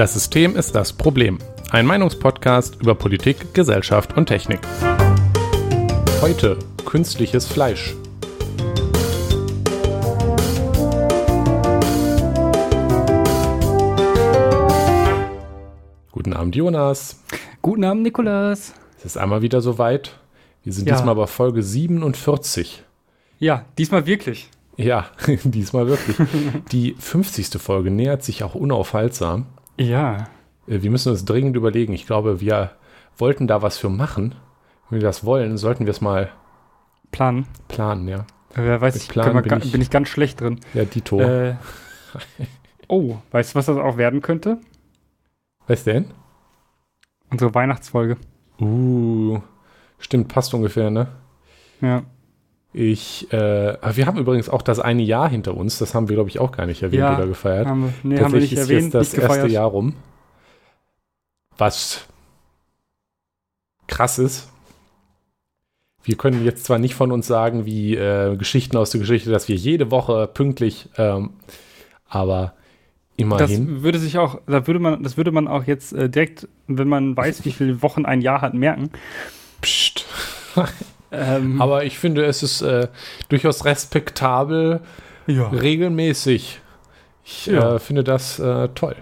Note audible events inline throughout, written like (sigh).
Das System ist das Problem. Ein Meinungspodcast über Politik, Gesellschaft und Technik. Heute künstliches Fleisch. Guten Abend, Jonas. Guten Abend, Nikolas. Es ist einmal wieder soweit. Wir sind ja. diesmal bei Folge 47. Ja, diesmal wirklich. Ja, (laughs) diesmal wirklich. Die 50. Folge nähert sich auch unaufhaltsam. Ja. Äh, wir müssen uns dringend überlegen. Ich glaube, wir wollten da was für machen. Wenn wir das wollen, sollten wir es mal planen. Planen, ja. Wer weiß, ich, bin, bin, ich, bin, ich, ganz schlecht drin. Ja, Dito. Äh, (laughs) oh, weißt du, was das auch werden könnte? Was denn? Unsere Weihnachtsfolge. Uh, stimmt, passt ungefähr, ne? Ja. Ich, äh, wir haben übrigens auch das eine Jahr hinter uns. Das haben wir, glaube ich, auch gar nicht erwähnt ja, oder gefeiert. Haben wir, nee, haben wir nicht ist erwähnt, jetzt das erste Jahr rum. Was krass ist. Wir können jetzt zwar nicht von uns sagen, wie äh, Geschichten aus der Geschichte, dass wir jede Woche pünktlich, ähm, aber immerhin. Das würde sich auch, da würde man, das würde man auch jetzt äh, direkt, wenn man weiß, wie viele Wochen ein Jahr hat, merken. Psst. (laughs) Ähm, Aber ich finde, es ist äh, durchaus respektabel, ja. regelmäßig. Ich ja. äh, finde das äh, toll.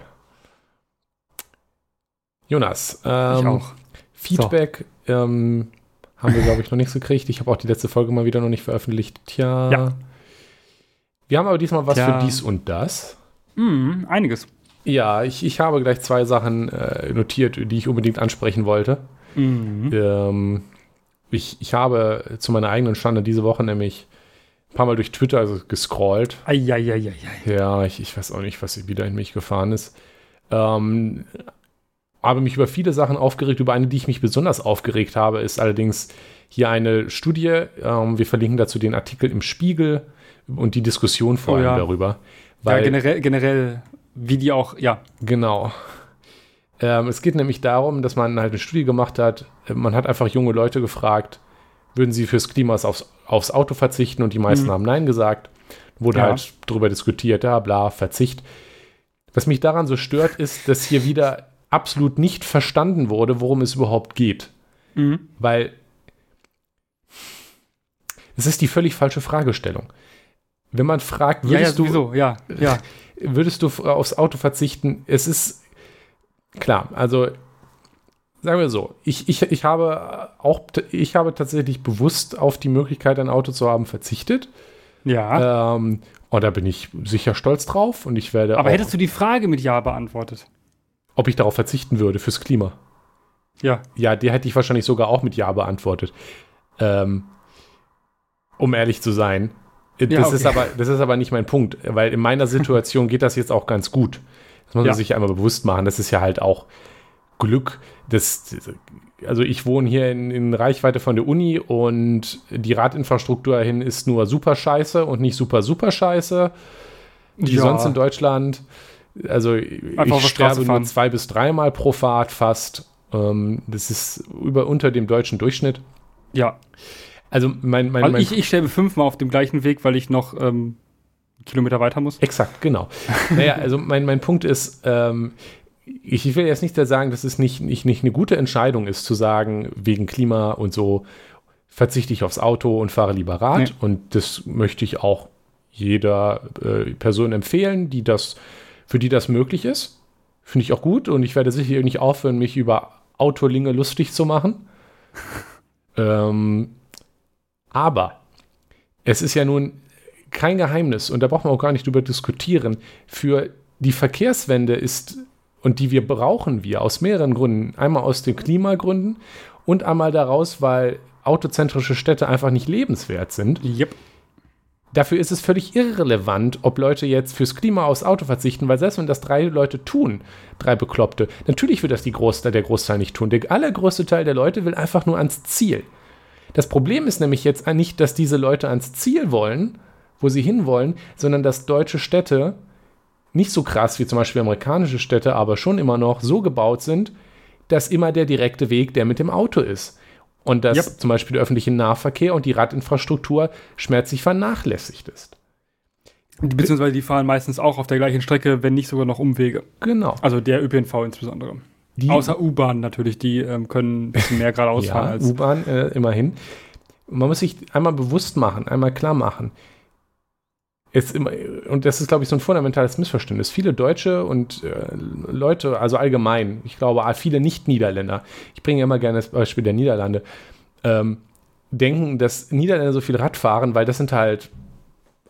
Jonas, ähm, ich auch. Feedback so. ähm, haben wir, glaube ich, noch nichts gekriegt. Ich habe auch die letzte Folge mal wieder noch nicht veröffentlicht. Tja. Ja. Wir haben aber diesmal was Tja. für dies und das. Mm, einiges. Ja, ich, ich habe gleich zwei Sachen äh, notiert, die ich unbedingt ansprechen wollte. Mhm. Ähm, ich, ich habe zu meiner eigenen Schande diese Woche nämlich ein paar Mal durch Twitter also gescrollt. Eieieiei. Ja, ich, ich weiß auch nicht, was wieder in mich gefahren ist. Ähm, habe mich über viele Sachen aufgeregt. Über eine, die ich mich besonders aufgeregt habe, ist allerdings hier eine Studie. Ähm, wir verlinken dazu den Artikel im Spiegel und die Diskussion vor oh, allem ja. darüber. Weil, ja, generell, generell, wie die auch, ja. Genau. Ähm, es geht nämlich darum, dass man halt eine Studie gemacht hat. Man hat einfach junge Leute gefragt, würden sie fürs Klima aufs, aufs Auto verzichten und die meisten mhm. haben Nein gesagt. Wurde ja. halt darüber diskutiert, ja, bla, Verzicht. Was mich daran so stört, ist, dass hier wieder absolut nicht verstanden wurde, worum es überhaupt geht. Mhm. Weil es ist die völlig falsche Fragestellung. Wenn man fragt, würdest ja, ja, du, ja. würdest du (laughs) aufs Auto verzichten? Es ist klar, also sagen wir so, ich, ich, ich habe auch, ich habe tatsächlich bewusst auf die Möglichkeit, ein Auto zu haben, verzichtet. Ja. Ähm, und da bin ich sicher stolz drauf und ich werde. Aber hättest du die Frage mit Ja beantwortet? Ob ich darauf verzichten würde fürs Klima? Ja. Ja, die hätte ich wahrscheinlich sogar auch mit Ja beantwortet. Ähm, um ehrlich zu sein. Das, ja, okay. ist aber, das ist aber nicht mein Punkt, weil in meiner Situation geht das jetzt auch ganz gut. Das muss man ja. sich einmal bewusst machen. Das ist ja halt auch Glück. Das, also ich wohne hier in, in, Reichweite von der Uni und die Radinfrastruktur dahin ist nur super scheiße und nicht super, super scheiße. Wie ja. sonst in Deutschland. Also Einfach ich sterbe nur zwei bis dreimal pro Fahrt fast. Ähm, das ist über unter dem deutschen Durchschnitt. Ja. Also mein, mein, mein ich, ich sterbe fünfmal auf dem gleichen Weg, weil ich noch ähm, Kilometer weiter muss. Exakt, genau. naja, also mein, mein Punkt ist, ähm, ich, ich will jetzt nicht sagen, dass es nicht, nicht, nicht eine gute Entscheidung ist, zu sagen, wegen Klima und so verzichte ich aufs Auto und fahre lieber Rad. Nee. Und das möchte ich auch jeder äh, Person empfehlen, die das, für die das möglich ist. Finde ich auch gut und ich werde sicher nicht aufhören, mich über Autolinge lustig zu machen. (laughs) ähm, aber es ist ja nun kein Geheimnis und da braucht man auch gar nicht drüber diskutieren. Für die Verkehrswende ist und die wir brauchen wir aus mehreren Gründen. Einmal aus den Klimagründen und einmal daraus, weil autozentrische Städte einfach nicht lebenswert sind. Yep. Dafür ist es völlig irrelevant, ob Leute jetzt fürs Klima aufs Auto verzichten, weil selbst wenn das drei Leute tun, drei Bekloppte, natürlich wird das die Großteil, der Großteil nicht tun. Der allergrößte Teil der Leute will einfach nur ans Ziel. Das Problem ist nämlich jetzt nicht, dass diese Leute ans Ziel wollen, wo sie hinwollen, sondern dass deutsche Städte nicht so krass wie zum Beispiel amerikanische Städte, aber schon immer noch so gebaut sind, dass immer der direkte Weg der mit dem Auto ist. Und dass yep. zum Beispiel der öffentliche Nahverkehr und die Radinfrastruktur schmerzlich vernachlässigt ist. Beziehungsweise die fahren meistens auch auf der gleichen Strecke, wenn nicht sogar noch Umwege. Genau. Also der ÖPNV insbesondere. Die, Außer U-Bahn natürlich, die ähm, können ein bisschen mehr geradeaus (laughs) fahren ja, als. U-Bahn äh, immerhin. Man muss sich einmal bewusst machen, einmal klar machen. Es immer, und das ist, glaube ich, so ein fundamentales Missverständnis. Viele Deutsche und äh, Leute, also allgemein, ich glaube, viele Nicht-Niederländer, ich bringe immer gerne das Beispiel der Niederlande, ähm, denken, dass Niederländer so viel Rad fahren, weil das sind halt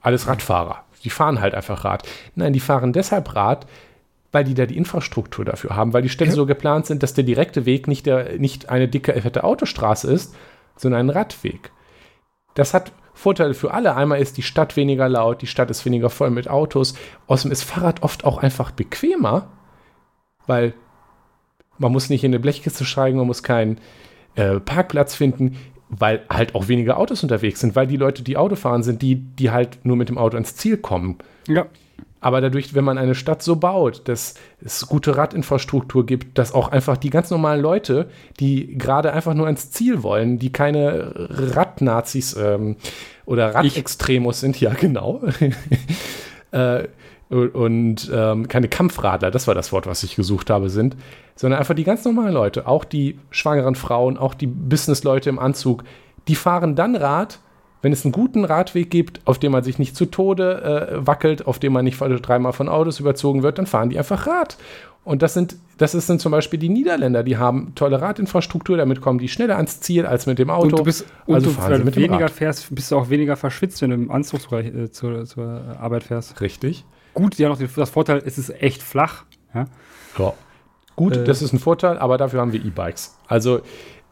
alles Radfahrer. Die fahren halt einfach Rad. Nein, die fahren deshalb Rad, weil die da die Infrastruktur dafür haben, weil die Städte ja. so geplant sind, dass der direkte Weg nicht, der, nicht eine dicke, fette Autostraße ist, sondern ein Radweg. Das hat Vorteile für alle. Einmal ist die Stadt weniger laut, die Stadt ist weniger voll mit Autos. Außerdem ist Fahrrad oft auch einfach bequemer, weil man muss nicht in eine Blechkiste steigen, man muss keinen äh, Parkplatz finden, weil halt auch weniger Autos unterwegs sind, weil die Leute, die Auto fahren, sind die, die halt nur mit dem Auto ins Ziel kommen. Ja. Aber dadurch, wenn man eine Stadt so baut, dass es gute Radinfrastruktur gibt, dass auch einfach die ganz normalen Leute, die gerade einfach nur ans Ziel wollen, die keine Radnazis ähm, oder Radextremos sind, ja genau, (laughs) äh, und ähm, keine Kampfradler, das war das Wort, was ich gesucht habe, sind, sondern einfach die ganz normalen Leute, auch die schwangeren Frauen, auch die Businessleute im Anzug, die fahren dann Rad, wenn es einen guten Radweg gibt, auf dem man sich nicht zu Tode äh, wackelt, auf dem man nicht dreimal von Autos überzogen wird, dann fahren die einfach Rad. Und das sind, das sind zum Beispiel die Niederländer, die haben tolle Radinfrastruktur, damit kommen die schneller ans Ziel als mit dem Auto. Und du bist, und also du, fahren sie mit weniger fährst, bist du auch weniger verschwitzt, wenn du im Anzug äh, zur, zur, Arbeit fährst. Richtig. Gut, ja noch das Vorteil, es ist echt flach. Ja. ja. Gut, äh, das ist ein Vorteil, aber dafür haben wir E-Bikes. Also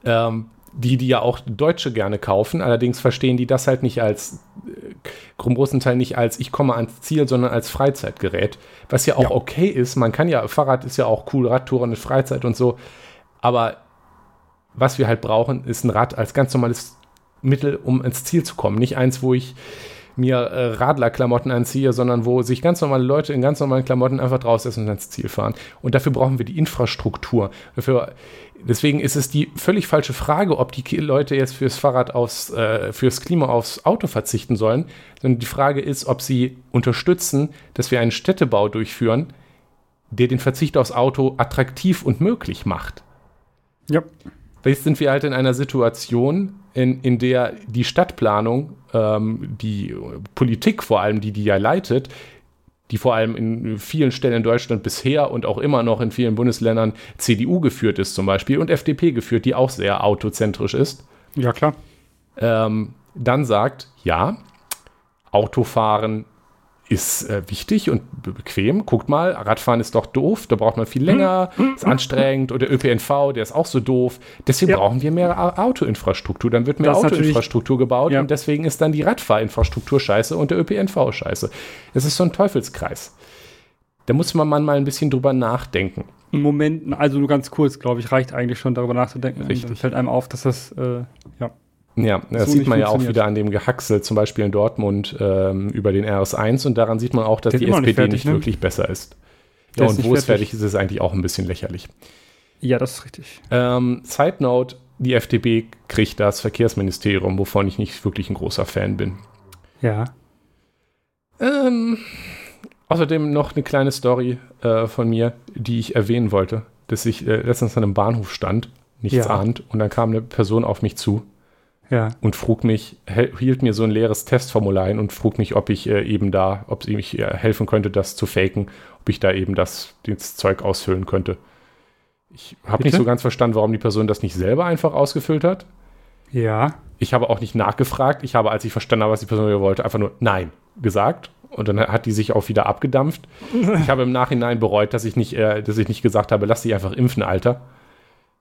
ähm, die, die ja auch Deutsche gerne kaufen. Allerdings verstehen die das halt nicht als, äh, großen Teil nicht als, ich komme ans Ziel, sondern als Freizeitgerät. Was ja auch ja. okay ist. Man kann ja, Fahrrad ist ja auch cool, Radtouren ist Freizeit und so. Aber was wir halt brauchen, ist ein Rad als ganz normales Mittel, um ins Ziel zu kommen. Nicht eins, wo ich mir äh, Radlerklamotten anziehe, sondern wo sich ganz normale Leute in ganz normalen Klamotten einfach draußen und ans Ziel fahren. Und dafür brauchen wir die Infrastruktur. Dafür, deswegen ist es die völlig falsche Frage, ob die Leute jetzt fürs Fahrrad aufs, äh, fürs Klima aufs Auto verzichten sollen, sondern die Frage ist, ob sie unterstützen, dass wir einen Städtebau durchführen, der den Verzicht aufs Auto attraktiv und möglich macht. Ja. Jetzt sind wir halt in einer Situation, in, in der die Stadtplanung, ähm, die Politik vor allem, die die ja leitet, die vor allem in vielen Stellen in Deutschland bisher und auch immer noch in vielen Bundesländern CDU geführt ist zum Beispiel und FDP geführt, die auch sehr autozentrisch ist. Ja, klar. Ähm, dann sagt, ja, Autofahren ist äh, wichtig und bequem. Guckt mal, Radfahren ist doch doof, da braucht man viel länger, hm. ist anstrengend. Und der ÖPNV, der ist auch so doof. Deswegen ja. brauchen wir mehr Autoinfrastruktur. Dann wird mehr das Autoinfrastruktur gebaut ja. und deswegen ist dann die Radfahrinfrastruktur scheiße und der ÖPNV scheiße. Es ist so ein Teufelskreis. Da muss man mal ein bisschen drüber nachdenken. Moment, also nur ganz kurz, glaube ich, reicht eigentlich schon darüber nachzudenken. Richtig. dann fällt einem auf, dass das, äh, ja. Ja, das so sieht man ja auch wieder an dem Gehacksel, zum Beispiel in Dortmund ähm, über den RS1 und daran sieht man auch, dass die SPD nicht, fertig, nicht ne? wirklich besser ist. Ja, und wo es fertig ist, ist es eigentlich auch ein bisschen lächerlich. Ja, das ist richtig. Ähm, Side Note, die FDP kriegt das Verkehrsministerium, wovon ich nicht wirklich ein großer Fan bin. Ja. Ähm, außerdem noch eine kleine Story äh, von mir, die ich erwähnen wollte, dass ich äh, letztens an einem Bahnhof stand, nichts ja. ahnt, und dann kam eine Person auf mich zu ja. und frug mich, hielt mir so ein leeres Testformular ein und frug mich, ob ich äh, eben da, ob sie mich äh, helfen könnte, das zu faken, ob ich da eben das, das Zeug ausfüllen könnte. Ich habe nicht so ganz verstanden, warum die Person das nicht selber einfach ausgefüllt hat. Ja. Ich habe auch nicht nachgefragt. Ich habe, als ich verstanden habe, was die Person wollte, einfach nur Nein gesagt. Und dann hat die sich auch wieder abgedampft. ich habe im Nachhinein bereut, dass ich nicht, äh, dass ich nicht gesagt habe, lass dich einfach impfen, Alter.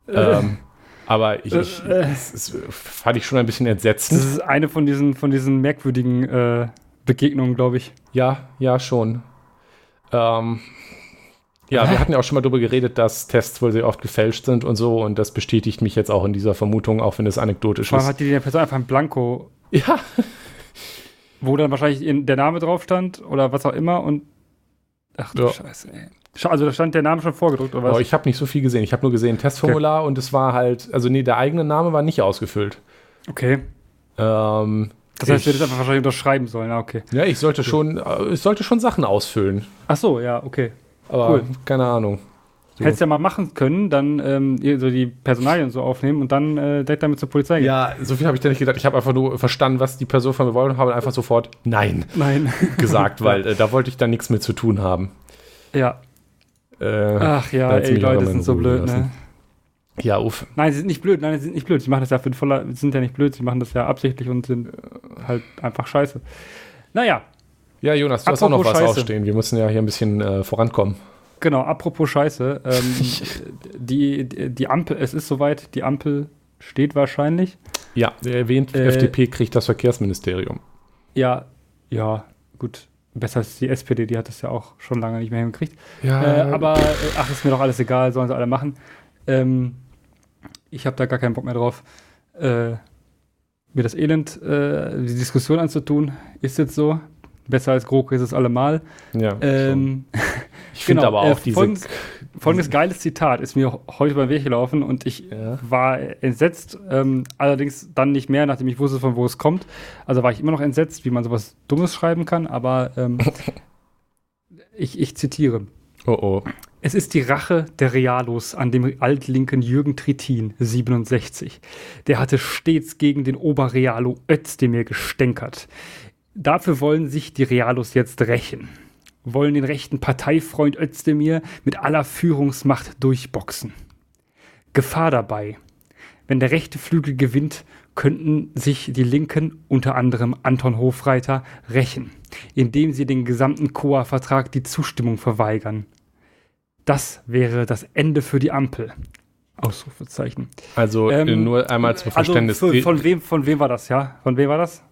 (laughs) ähm, aber ich, ich äh, das, das fand ich schon ein bisschen entsetzend. Das ist eine von diesen, von diesen merkwürdigen äh, Begegnungen, glaube ich. Ja, ja, schon. Ähm, ja, wir hatten ja auch schon mal darüber geredet, dass Tests wohl sehr oft gefälscht sind und so. Und das bestätigt mich jetzt auch in dieser Vermutung, auch wenn es anekdotisch Vor allem ist. hat die der Person einfach ein Blanko. Ja. Wo dann wahrscheinlich der Name drauf stand oder was auch immer. Und ach du ja. Scheiße, ey. Also da stand der Name schon vorgedruckt, oder was? Oh, ich habe nicht so viel gesehen. Ich habe nur gesehen Testformular okay. und es war halt, also nee, der eigene Name war nicht ausgefüllt. Okay. Ähm, Das heißt, ich, du hättest einfach wahrscheinlich unterschreiben sollen, ah, okay. Ja, ich sollte schon, äh, ich sollte schon Sachen ausfüllen. Ach so, ja, okay. Aber cool. keine Ahnung. So. Hättest ja mal machen können, dann ähm, so die Personalien so aufnehmen und dann äh, direkt damit zur Polizei gehen. Ja, so viel habe ich da nicht gedacht. Ich habe einfach nur verstanden, was die Person von mir wollte und habe einfach sofort Nein, Nein. (laughs) gesagt, (laughs) weil äh, da wollte ich dann nichts mit zu tun haben. Ja. Äh, Ach ja, ey, Leute sind so blöd, ne? lassen. ne? Ja, uff. Nein, sie sind nicht blöd, nein, sie sind nicht blöd. Sie machen das ja für voller, sind ja nicht blöd, sie machen das ja absichtlich und sind halt einfach scheiße. Naja. Ja, Jonas, du hast auch noch was Scheiße. ausstehen. Wir müssen ja hier ein bisschen äh, vorankommen. Genau, apropos Scheiße. Ähm, (laughs) die, die Ampel, es ist soweit, die Ampel steht wahrscheinlich. Ja, erwähnt, äh, FDP kriegt das Verkehrsministerium. Ja, ja, gut. Besser als die SPD, die hat das ja auch schon lange nicht mehr hingekriegt. Ja. Äh, aber, äh, ach, ist mir doch alles egal, sollen sie alle machen. Ähm, ich habe da gar keinen Bock mehr drauf, äh, mir das Elend, äh, die Diskussion anzutun. Ist jetzt so. Besser als GroKo ist es allemal. Ja. Ähm, (laughs) ich finde genau, aber auch äh, diese. Folgendes, folgendes geiles Zitat ist mir heute beim Weg gelaufen und ich ja. war entsetzt. Ähm, allerdings dann nicht mehr, nachdem ich wusste, von wo es kommt. Also war ich immer noch entsetzt, wie man sowas Dummes schreiben kann, aber ähm, (laughs) ich, ich zitiere. Oh oh. Es ist die Rache der Realos an dem altlinken Jürgen Trittin, 67. Der hatte stets gegen den Oberrealo Özdemir gestänkert. Dafür wollen sich die Realos jetzt rächen. Wollen den rechten Parteifreund Özdemir mit aller Führungsmacht durchboxen. Gefahr dabei. Wenn der rechte Flügel gewinnt, könnten sich die Linken, unter anderem Anton Hofreiter, rächen, indem sie den gesamten COA-Vertrag die Zustimmung verweigern. Das wäre das Ende für die Ampel. Ausrufezeichen. Also ähm, nur einmal zum also Verständnis. Also von, wem, von wem war das, ja? Von wem war das?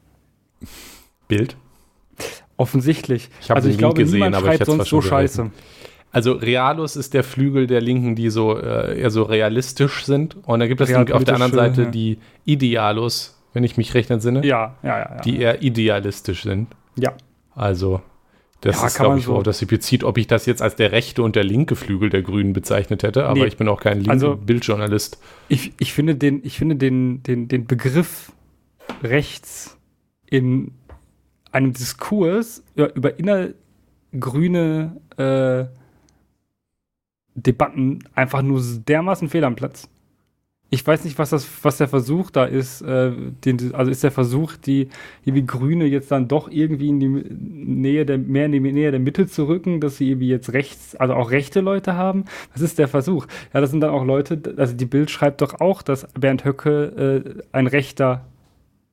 Bild. Offensichtlich. Ich habe also ich glaube, gesehen, niemand aber schreibt ich sonst so scheiße. Also Realus ist der Flügel der Linken, die so äh, eher so realistisch sind. Und dann gibt es auf der anderen Seite ja. die Idealus, wenn ich mich recht entsinne. Ja, ja, ja, ja. Die eher idealistisch sind. Ja. Also das ja, ist, glaube ich, so. das sie bezieht, ob ich das jetzt als der rechte und der linke Flügel der Grünen bezeichnet hätte, aber nee. ich bin auch kein linker also, Bildjournalist. Ich, ich finde, den, ich finde den, den, den Begriff rechts in einem Diskurs über innergrüne äh, Debatten einfach nur dermaßen fehl am Platz ich weiß nicht, was das, was der Versuch da ist. Äh, den, also ist der Versuch, die, die Grüne jetzt dann doch irgendwie in die Nähe der, mehr in die Nähe der Mitte zu rücken, dass sie irgendwie jetzt rechts, also auch rechte Leute haben. Was ist der Versuch? Ja, das sind dann auch Leute, also die Bild schreibt doch auch, dass Bernd Höcke äh, ein Rechter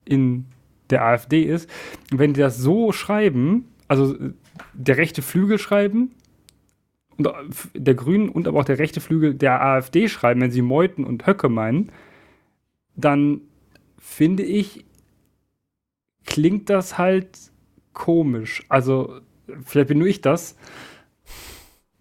in der AfD ist. Und wenn die das so schreiben, also äh, der rechte Flügel schreiben, und äh, der Grünen und aber auch der rechte Flügel der AfD schreiben, wenn sie Meuthen und Höcke meinen, dann finde ich, klingt das halt komisch. Also, vielleicht bin nur ich das,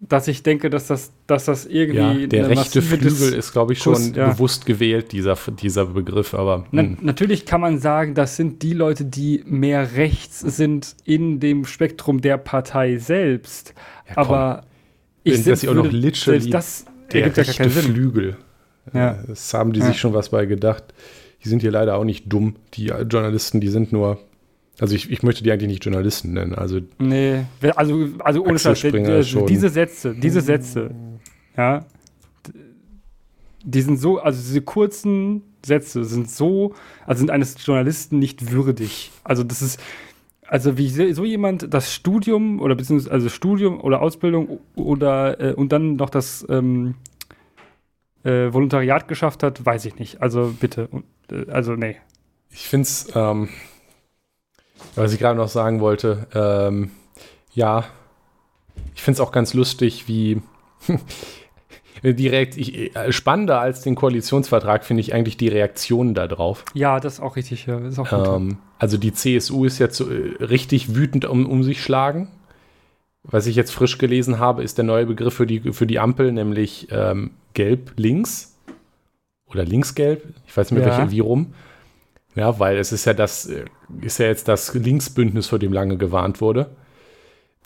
dass ich denke, dass das, dass das irgendwie. Ja, der rechte Flügel ist, glaube ich, schon ja. bewusst gewählt, dieser, dieser Begriff, aber. Na, hm. natürlich kann man sagen, das sind die Leute, die mehr rechts sind in dem Spektrum der Partei selbst. Ja, aber ich dass sie auch noch literally das der ergibt rechte ja Flügel. Ja. Das haben die sich schon was bei gedacht. Die sind hier leider auch nicht dumm. Die Journalisten, die sind nur. Also ich, ich möchte die eigentlich nicht Journalisten nennen. Also nee, also, also ohne Scheiß, diese Sätze, diese Sätze, ja, die sind so, also diese kurzen Sätze sind so, also sind eines Journalisten nicht würdig. Also das ist, also wie so jemand das Studium oder beziehungsweise also Studium oder Ausbildung oder äh, und dann noch das ähm, äh, Volontariat geschafft hat, weiß ich nicht. Also bitte, äh, also nee. Ich finde es, ähm, was ich gerade noch sagen wollte, ähm, ja, ich finde es auch ganz lustig, wie (laughs) direkt ich, äh, spannender als den Koalitionsvertrag finde ich eigentlich die Reaktionen darauf. Ja, das ist auch richtig. Ja, ist auch ähm, also die CSU ist jetzt so, äh, richtig wütend um, um sich schlagen. Was ich jetzt frisch gelesen habe, ist der neue Begriff für die, für die Ampel, nämlich ähm, gelb-links oder links-gelb. Ich weiß nicht mehr, ja. welche, wie rum. Ja, weil es ist ja das, äh, ist ja jetzt das Linksbündnis, vor dem lange gewarnt wurde.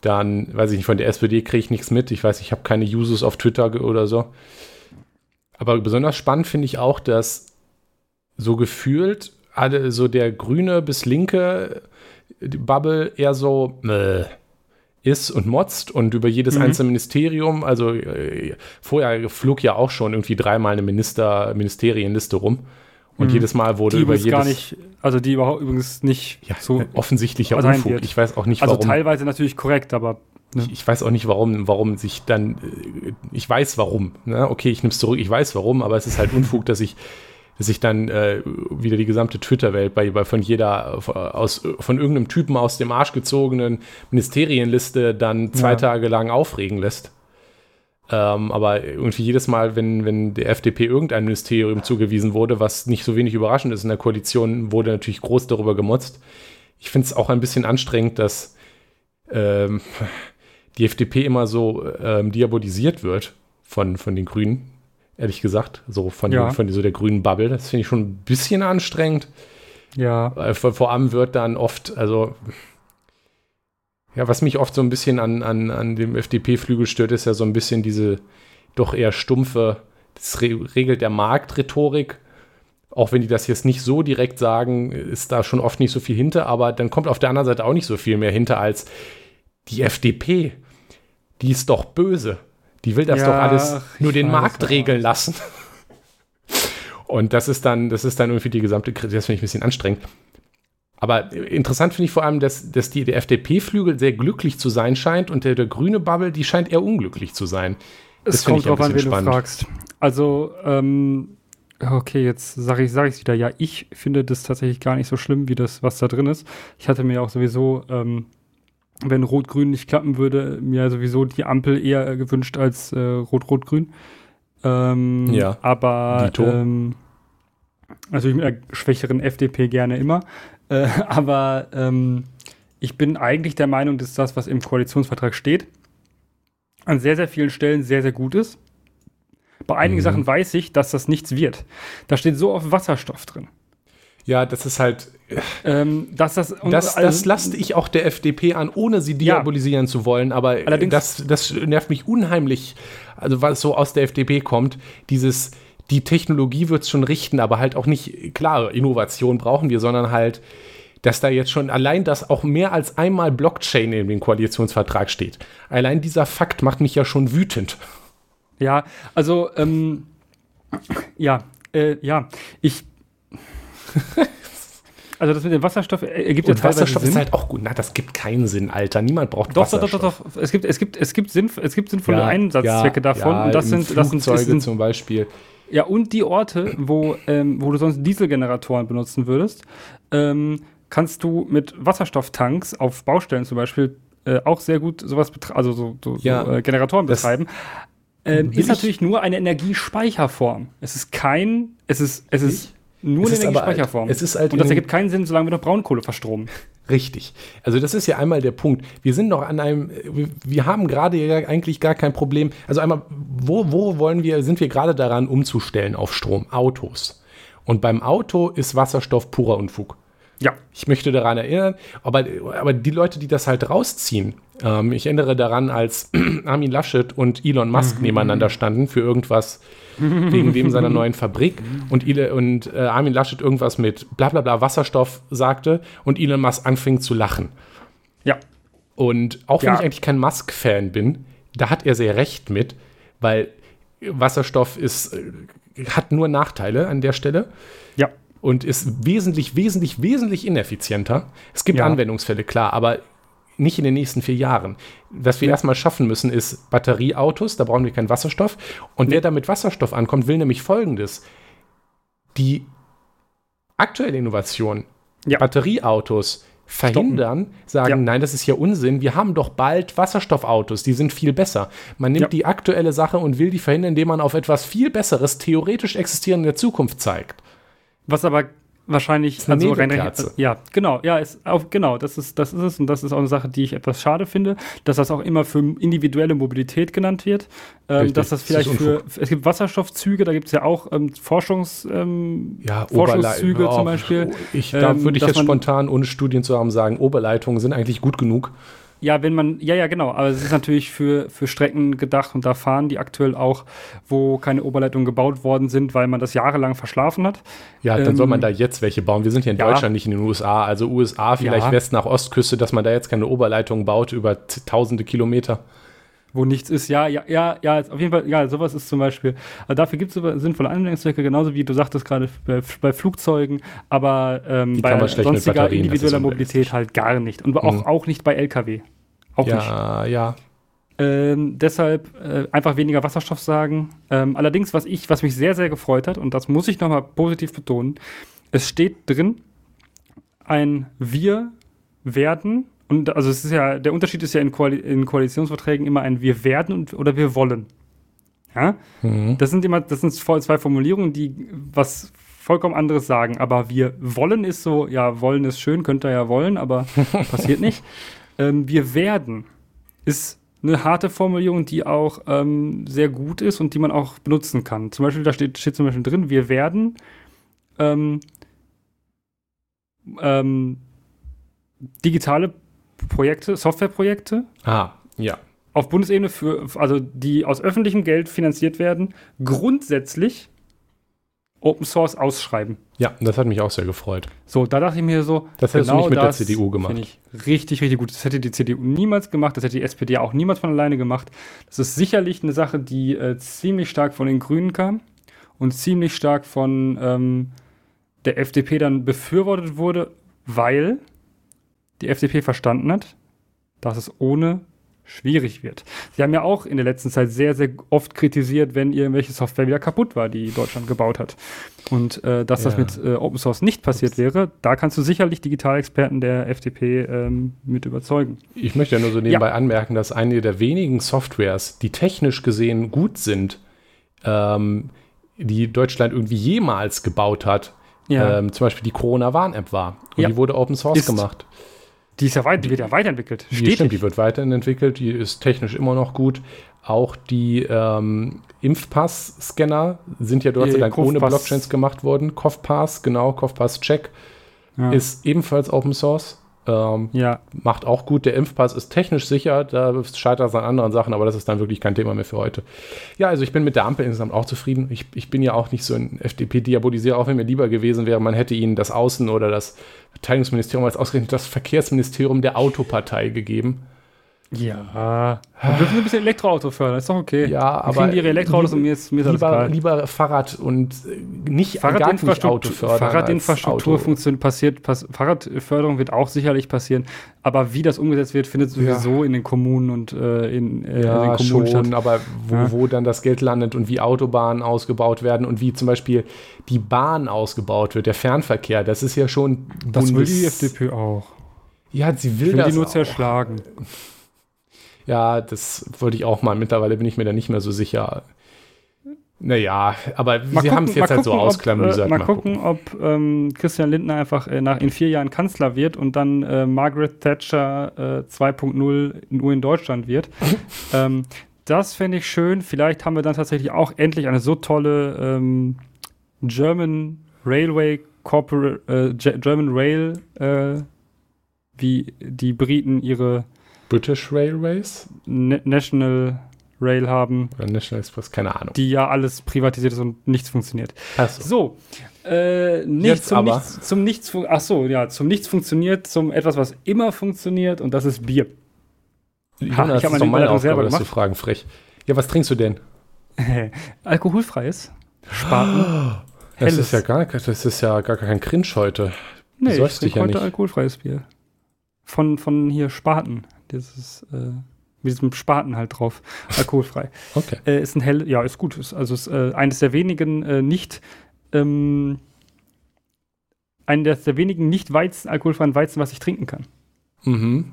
Dann, weiß ich nicht, von der SPD kriege ich nichts mit. Ich weiß, ich habe keine Uses auf Twitter oder so. Aber besonders spannend finde ich auch, dass so gefühlt alle so der grüne bis linke Bubble eher so äh, ist und motzt und über jedes mhm. einzelne Ministerium, also äh, vorher flog ja auch schon irgendwie dreimal eine Minister, Ministerienliste rum. Und mhm. jedes Mal wurde die über jedes. gar nicht, also die überhaupt übrigens nicht ja, so offensichtlicher Unfug. Wird. Ich weiß auch nicht, also warum. Also teilweise natürlich korrekt, aber. Ne? Ich, ich, weiß auch nicht, warum, warum sich dann. Äh, ich weiß warum. Ne? Okay, ich nehme es zurück, ich weiß warum, aber es ist halt Unfug, dass ich dass sich dann äh, wieder die gesamte Twitter-Welt bei, bei von jeder aus von irgendeinem Typen aus dem Arsch gezogenen Ministerienliste dann zwei ja. Tage lang aufregen lässt. Ähm, aber irgendwie jedes Mal, wenn, wenn der FDP irgendein Ministerium zugewiesen wurde, was nicht so wenig überraschend ist in der Koalition, wurde natürlich groß darüber gemotzt. Ich finde es auch ein bisschen anstrengend, dass ähm, die FDP immer so ähm, diabolisiert wird von, von den Grünen ehrlich gesagt. So von, ja. von so der grünen Bubble. Das finde ich schon ein bisschen anstrengend. Ja. Vor, vor allem wird dann oft, also ja, was mich oft so ein bisschen an, an, an dem FDP-Flügel stört, ist ja so ein bisschen diese doch eher stumpfe, das regelt der Markt-Rhetorik. Auch wenn die das jetzt nicht so direkt sagen, ist da schon oft nicht so viel hinter, aber dann kommt auf der anderen Seite auch nicht so viel mehr hinter als die FDP. Die ist doch böse. Die will das ja, doch alles nur den Markt regeln lassen. (laughs) Und das ist dann, das ist dann irgendwie die gesamte Kritik, das finde ich ein bisschen anstrengend. Aber interessant finde ich vor allem, dass, dass die, der FDP-Flügel sehr glücklich zu sein scheint und der, der grüne Bubble, die scheint eher unglücklich zu sein. Das es kommt drauf an, wen spannend. du fragst. Also, ähm, okay, jetzt sage ich es wieder. Ja, ich finde das tatsächlich gar nicht so schlimm, wie das, was da drin ist. Ich hatte mir auch sowieso ähm, wenn Rot-Grün nicht klappen würde, mir sowieso die Ampel eher gewünscht als äh, Rot-Rot-Grün. Ähm, ja. Aber ähm, natürlich mit einer schwächeren FDP gerne immer. Äh, (laughs) aber ähm, ich bin eigentlich der Meinung, dass das, was im Koalitionsvertrag steht, an sehr, sehr vielen Stellen sehr, sehr gut ist. Bei einigen mhm. Sachen weiß ich, dass das nichts wird. Da steht so oft Wasserstoff drin. Ja, das ist halt. Ähm, dass das, das, also, das laste ich auch der FDP an, ohne sie diabolisieren ja. zu wollen. Aber das, das nervt mich unheimlich, also was so aus der FDP kommt, dieses, die Technologie wird es schon richten, aber halt auch nicht, klar, Innovation brauchen wir, sondern halt, dass da jetzt schon allein das auch mehr als einmal Blockchain in dem Koalitionsvertrag steht. Allein dieser Fakt macht mich ja schon wütend. Ja, also, ähm, ja, äh, ja, ich (laughs) Also das mit dem Wasserstoff ergibt Und ja Wasserstoff Sinn. ist halt auch gut. Na, das gibt keinen Sinn, Alter. Niemand braucht doch, Wasserstoff. Doch, doch, doch, doch. Es gibt, es gibt, es gibt, Sinn, es gibt sinnvolle ja, Einsatzzwecke ja, davon. Ja, und das sind, das sind, das sind zum Beispiel. Ja, und die Orte, wo, ähm, wo du sonst Dieselgeneratoren benutzen würdest, ähm, kannst du mit Wasserstofftanks auf Baustellen zum Beispiel äh, auch sehr gut sowas, also so, so, ja, so äh, Generatoren betreiben. Ähm, ist natürlich nur eine Energiespeicherform. Es ist kein, es ist, es ist nur es eine Speicherform. Es ist halt Und das ergibt keinen Sinn, solange wir noch Braunkohle verstromen. Richtig. Also das ist ja einmal der Punkt. Wir sind noch an einem, wir haben gerade ja eigentlich gar kein Problem. Also einmal, wo, wo wollen wir, sind wir gerade daran umzustellen auf Strom? Autos. Und beim Auto ist Wasserstoff purer Unfug. Ja. Ich möchte daran erinnern, aber, aber die Leute, die das halt rausziehen, ähm, ich erinnere daran, als (clears throat) Armin Laschet und Elon Musk mhm. nebeneinander standen für irgendwas, (laughs) wegen dem seiner neuen Fabrik und, Ile, und äh, Armin Laschet irgendwas mit bla bla bla Wasserstoff sagte und Elon Musk anfing zu lachen. Ja. Und auch wenn ja. ich eigentlich kein Musk-Fan bin, da hat er sehr recht mit, weil Wasserstoff ist, äh, hat nur Nachteile an der Stelle. Ja. Und ist wesentlich, wesentlich, wesentlich ineffizienter. Es gibt ja. Anwendungsfälle, klar, aber nicht in den nächsten vier Jahren. Was wir ja. erstmal schaffen müssen, ist Batterieautos, da brauchen wir keinen Wasserstoff. Und wer da mit Wasserstoff ankommt, will nämlich Folgendes. Die aktuelle Innovation, ja. Batterieautos, verhindern, Stoppen. sagen, ja. nein, das ist ja Unsinn, wir haben doch bald Wasserstoffautos, die sind viel besser. Man nimmt ja. die aktuelle Sache und will die verhindern, indem man auf etwas viel Besseres, theoretisch existierend in der Zukunft zeigt. Was aber wahrscheinlich also rein, ja genau ja ist auf, genau das ist das ist es und das ist auch eine Sache die ich etwas schade finde dass das auch immer für individuelle Mobilität genannt wird. Ähm, dass das vielleicht das für es gibt Wasserstoffzüge da gibt es ja auch ähm, Forschungs ähm, ja, Forschungszüge zum Beispiel ich, da ähm, würde ich jetzt spontan ohne Studien zu haben sagen Oberleitungen sind eigentlich gut genug Ja, wenn man, ja, ja, genau. Aber es ist natürlich für, für Strecken gedacht und da fahren die aktuell auch, wo keine Oberleitungen gebaut worden sind, weil man das jahrelang verschlafen hat. Ja, dann ähm, soll man da jetzt welche bauen. Wir sind hier in ja. Deutschland, nicht in den USA. Also USA, vielleicht ja. West nach Ostküste, dass man da jetzt keine Oberleitungen baut über tausende Kilometer wo nichts ist. Ja, ja, ja, ja, auf jeden Fall, ja, sowas ist zum Beispiel. Also dafür gibt es sinnvolle Anwendungszwecke, genauso wie du sagtest gerade bei, bei Flugzeugen, aber ähm, bei sonstiger individueller Mobilität halt gar nicht. Und auch, mhm. auch nicht bei Lkw. Auch ja, nicht. Ja, ja. Ähm, deshalb äh, einfach weniger Wasserstoff sagen. Ähm, allerdings, was ich, was mich sehr, sehr gefreut hat, und das muss ich nochmal positiv betonen, es steht drin, ein Wir werden und also es ist ja, der Unterschied ist ja in, Koali in Koalitionsverträgen immer ein wir werden und, oder wir wollen. Ja? Mhm. Das sind immer, das sind zwei Formulierungen, die was vollkommen anderes sagen. Aber wir wollen ist so, ja, wollen ist schön, könnte er ja wollen, aber (laughs) passiert nicht. Ähm, wir werden ist eine harte Formulierung, die auch ähm, sehr gut ist und die man auch benutzen kann. Zum Beispiel, da steht, steht zum Beispiel drin, wir werden ähm, ähm digitale Projekte, Softwareprojekte. Ah, ja. Auf Bundesebene für, also die aus öffentlichem Geld finanziert werden, grundsätzlich Open Source ausschreiben. Ja, das hat mich auch sehr gefreut. So, da dachte ich mir so, das hättest genau du nicht mit der CDU gemacht. Ich richtig, richtig gut. Das hätte die CDU niemals gemacht, das hätte die SPD auch niemals von alleine gemacht. Das ist sicherlich eine Sache, die äh, ziemlich stark von den Grünen kam und ziemlich stark von ähm, der FDP dann befürwortet wurde, weil die FDP verstanden hat, dass es ohne schwierig wird. Sie haben ja auch in der letzten Zeit sehr, sehr oft kritisiert, wenn irgendwelche Software wieder kaputt war, die Deutschland gebaut hat. Und äh, dass ja. das mit äh, Open Source nicht passiert Ups. wäre, da kannst du sicherlich Digitalexperten der FDP ähm, mit überzeugen. Ich möchte ja nur so nebenbei ja. anmerken, dass eine der wenigen Softwares, die technisch gesehen gut sind, ähm, die Deutschland irgendwie jemals gebaut hat, ja. ähm, zum Beispiel die Corona-Warn-App war. Und die wurde Open Source Ist. gemacht. Die, ist ja weit, die wird ja weiterentwickelt. Die, stimmt, die wird weiterentwickelt, die ist technisch immer noch gut. Auch die ähm, Impfpass-Scanner sind ja dort Dank ohne Blockchains gemacht worden. CovPass, genau, CovPass-Check ja. ist ebenfalls Open Source. Ähm, ja. Macht auch gut. Der Impfpass ist technisch sicher, da scheitert es an anderen Sachen, aber das ist dann wirklich kein Thema mehr für heute. Ja, also ich bin mit der Ampel insgesamt auch zufrieden. Ich, ich bin ja auch nicht so ein FDP-Diabolisierer, auch wenn mir lieber gewesen wäre, man hätte ihnen das Außen- oder das Verteidigungsministerium als ausgerechnet das Verkehrsministerium der Autopartei gegeben. Ja. Wir dürfen ein bisschen Elektroauto fördern, ist doch okay. Ja, aber. Kriegen ihre Elektroautos und mir ist, mir ist lieber, lieber Fahrrad und äh, nicht Fahrradinfrastruktur, fördern. Fahrradinfrastruktur funktioniert, passiert, pass, Fahrradförderung wird auch sicherlich passieren. Aber wie das umgesetzt wird, findet sowieso ja. in den Kommunen und äh, in, äh, ja, in den Kommunen schon, statt. aber wo, ja. wo dann das Geld landet und wie Autobahnen ausgebaut werden und wie zum Beispiel die Bahn ausgebaut wird, der Fernverkehr, das ist ja schon. Das Bundes will die FDP auch. Ja, sie will, will das. die nur auch. zerschlagen. Ja, das wollte ich auch mal. Mittlerweile bin ich mir da nicht mehr so sicher. Naja, aber mal sie haben es jetzt halt gucken, so ausklamüsert. Ob, äh, mal, mal gucken, ob ähm, Christian Lindner einfach äh, nach, in vier Jahren Kanzler wird und dann äh, Margaret Thatcher äh, 2.0 nur in Deutschland wird. (laughs) ähm, das fände ich schön. Vielleicht haben wir dann tatsächlich auch endlich eine so tolle ähm, German Railway Corpor äh, German Rail, äh, wie die Briten ihre British Railways? National Rail haben. Oder National Express, keine Ahnung. Die ja alles privatisiert ist und nichts funktioniert. Ach so. so äh, nicht zum, nichts, zum Nichts. Ach so, ja, zum Nichts funktioniert, zum etwas, was immer funktioniert und das ist Bier. Ha, ich habe meine meine Aufgabe, das zu fragen, frech. Ja, was trinkst du denn? (laughs) Alkoholfreies. Spaten. das ist ja gar, das ist ja gar kein Cringe heute. Nee, ich trinke ja heute nicht. alkoholfreies Bier. Von, von hier Spaten. Dieses, äh, mit diesem Spaten halt drauf. (laughs) Alkoholfrei. okay. Äh, ist ein hell, ja, ist gut. Ist, also ist äh, eines der wenigen äh, nicht, ähm, eines der wenigen nicht Weizen, alkoholfreien Weizen, was ich trinken kann. Mhm.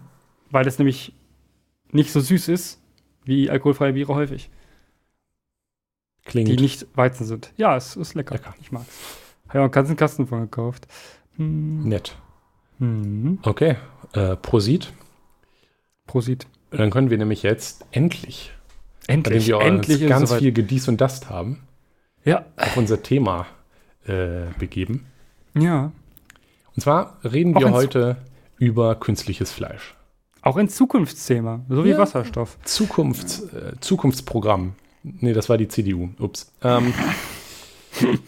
Weil es nämlich nicht so süß ist, wie alkoholfreie Biere häufig. Klingt. Die nicht Weizen sind. Ja, es ist lecker. lecker. Ich mag's. Habe ja auch einen ganzen Kasten von gekauft. Hm. Nett. Mhm. Okay. Äh, Prosit. Prosit. Dann können wir nämlich jetzt endlich, endlich, wir endlich ganz so viel Gedies und Dust haben, ja. auf unser Thema äh, begeben. Ja. Und zwar reden Auch wir heute über künstliches Fleisch. Auch ein Zukunftsthema, so wie ja, Wasserstoff. Zukunfts, äh, Zukunftsprogramm. Nee, das war die CDU. Ups. Ähm, (laughs)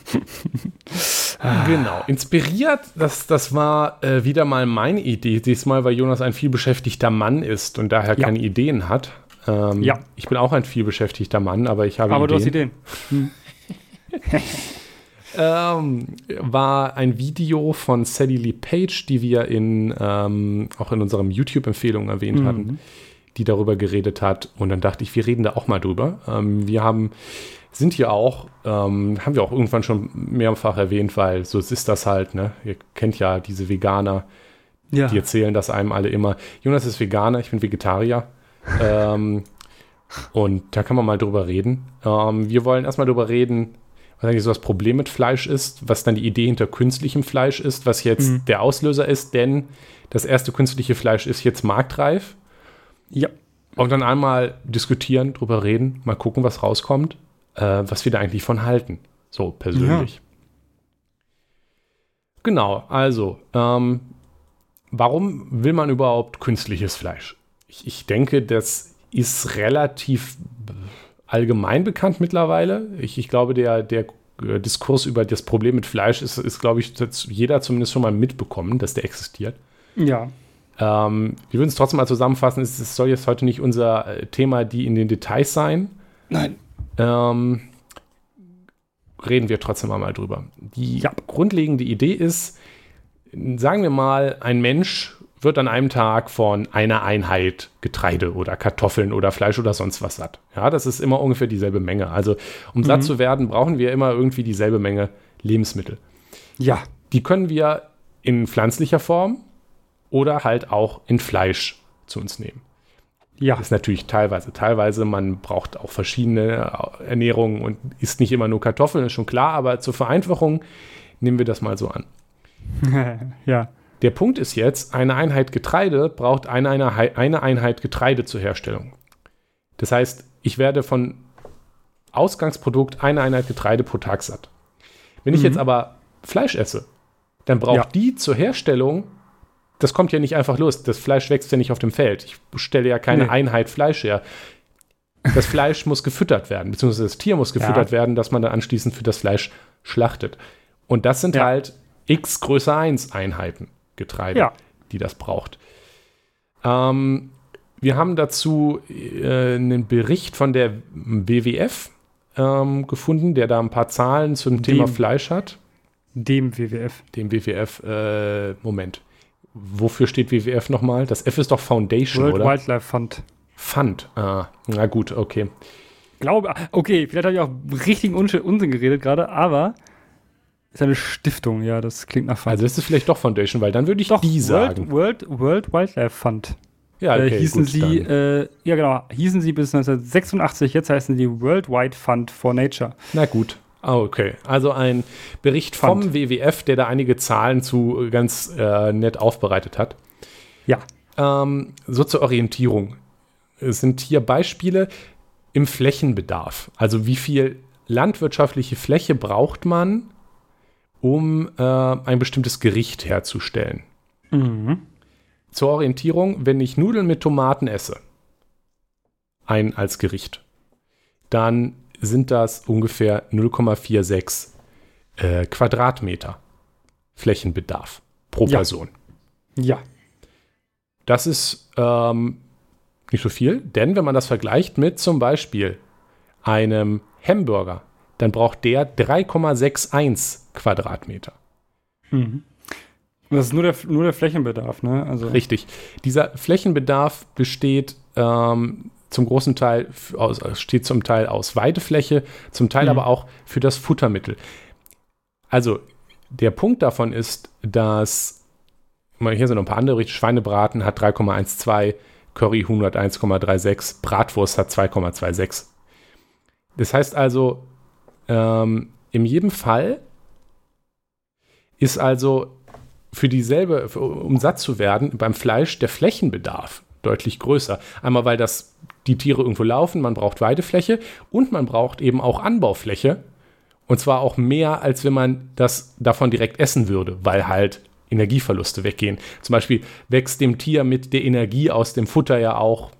genau. Inspiriert, das, das war äh, wieder mal meine Idee. Diesmal, weil Jonas ein vielbeschäftigter Mann ist und daher ja. keine Ideen hat. Ähm, ja. Ich bin auch ein vielbeschäftigter Mann, aber ich habe aber Ideen. Aber du hast Ideen. (laughs) ähm, war ein Video von Sally Lee Page, die wir in, ähm, auch in unserem YouTube-Empfehlungen erwähnt mhm. hatten, die darüber geredet hat. Und dann dachte ich, wir reden da auch mal drüber. Ähm, wir haben sind hier auch, ähm, haben wir auch irgendwann schon mehrfach erwähnt, weil so ist das halt, ne? Ihr kennt ja diese Veganer, ja. die erzählen das einem alle immer. Jonas ist Veganer, ich bin Vegetarier. ähm, und da kann man mal drüber reden. Ähm, wir wollen erstmal drüber reden, was eigentlich so das Problem mit Fleisch ist, was dann die Idee hinter künstlichem Fleisch ist, was jetzt mhm. der Auslöser ist, denn das erste künstliche Fleisch ist jetzt marktreif. Ja. Und dann einmal diskutieren, drüber reden, mal gucken, was rauskommt äh, was wir da eigentlich von halten. So persönlich. Ja. Genau, also, ähm, warum will man überhaupt künstliches Fleisch? Ich, ich, denke, das ist relativ allgemein bekannt mittlerweile. Ich, ich glaube, der, der äh, Diskurs über das Problem mit Fleisch ist, ist glaube ich, jeder zumindest schon mal mitbekommen, dass der existiert. Ja. Ähm, wir würden es trotzdem mal zusammenfassen. Es soll jetzt heute nicht unser äh, Thema, die in den Details sein. Nein ähm, reden wir trotzdem mal drüber. Die ja. grundlegende Idee ist, sagen wir mal, ein Mensch wird an einem Tag von einer Einheit Getreide oder Kartoffeln oder Fleisch oder sonst was satt. Ja, das ist immer ungefähr dieselbe Menge. Also, um mhm. satt zu werden, brauchen wir immer irgendwie dieselbe Menge Lebensmittel. Ja. Die können wir in pflanzlicher Form oder halt auch in Fleisch zu uns nehmen. Ja. Ist natürlich teilweise. Teilweise, man braucht auch verschiedene Ernährungen und isst nicht immer nur Kartoffeln, ist schon klar, aber zur Vereinfachung nehmen wir das mal so an. (laughs) ja. Der Punkt ist jetzt, eine Einheit Getreide braucht eine, eine, Einheit Getreide zur Herstellung. Das heißt, ich werde von Ausgangsprodukt eine Einheit Getreide pro Tag satt. Wenn ich mhm. jetzt aber Fleisch esse, dann braucht ja. die zur Herstellung das kommt ja nicht einfach los. Das Fleisch wächst ja nicht auf dem Feld. Ich stelle ja keine nee. Einheit Fleisch her. Das Fleisch muss gefüttert werden, beziehungsweise das Tier muss gefüttert ja. werden, dass man dann anschließend für das Fleisch schlachtet. Und das sind ja. halt x größer 1 Einheiten Getreide, ja. die das braucht. Ähm, wir haben dazu äh, einen Bericht von der WWF ähm, gefunden, der da ein paar Zahlen zum dem, Thema Fleisch hat. Dem WWF. Dem WWF, äh, Moment. Wofür steht WWF nochmal? Das F ist doch Foundation, World oder? Wildlife Fund. Fund, ah, na gut, okay. Glaube, okay, vielleicht habe ich auch richtigen Unsinn geredet gerade, aber ist eine Stiftung, ja, das klingt nach Fund. Also ist es vielleicht doch Foundation, weil dann würde ich doch, die sagen. World, World Wildlife Fund. Ja, äh, okay, äh, hießen gut, sie, äh, ja genau, hießen sie bis 1986, jetzt heißen sie Worldwide Fund for Nature. Na gut. Ah, okay. Also ein Bericht vom Fand. WWF, der da einige Zahlen zu ganz äh, nett aufbereitet hat. Ja. Ähm, so zur Orientierung. Es sind hier Beispiele im Flächenbedarf. Also wie viel landwirtschaftliche Fläche braucht man, um äh, ein bestimmtes Gericht herzustellen. Mhm. Zur Orientierung, wenn ich Nudeln mit Tomaten esse, ein als Gericht, dann sind das ungefähr 0,46 äh, Quadratmeter Flächenbedarf pro ja. Person. Ja. Das ist ähm, nicht so viel, denn wenn man das vergleicht mit zum Beispiel einem Hamburger, dann braucht der 3,61 Quadratmeter. Mhm. Das ist nur der, nur der Flächenbedarf, ne? Also Richtig. Dieser Flächenbedarf besteht ähm, zum großen Teil aus, steht zum Teil aus Weidefläche, zum Teil mhm. aber auch für das Futtermittel. Also der Punkt davon ist, dass hier sind noch ein paar andere, Schweinebraten hat 3,12, Curryhuhn hat 1,36, Bratwurst hat 2,26. Das heißt also, ähm, in jedem Fall ist also für dieselbe, um satt zu werden, beim Fleisch der Flächenbedarf deutlich größer. Einmal, weil das die Tiere irgendwo laufen, man braucht Weidefläche und man braucht eben auch Anbaufläche. Und zwar auch mehr, als wenn man das davon direkt essen würde, weil halt Energieverluste weggehen. Zum Beispiel wächst dem Tier mit der Energie aus dem Futter ja auch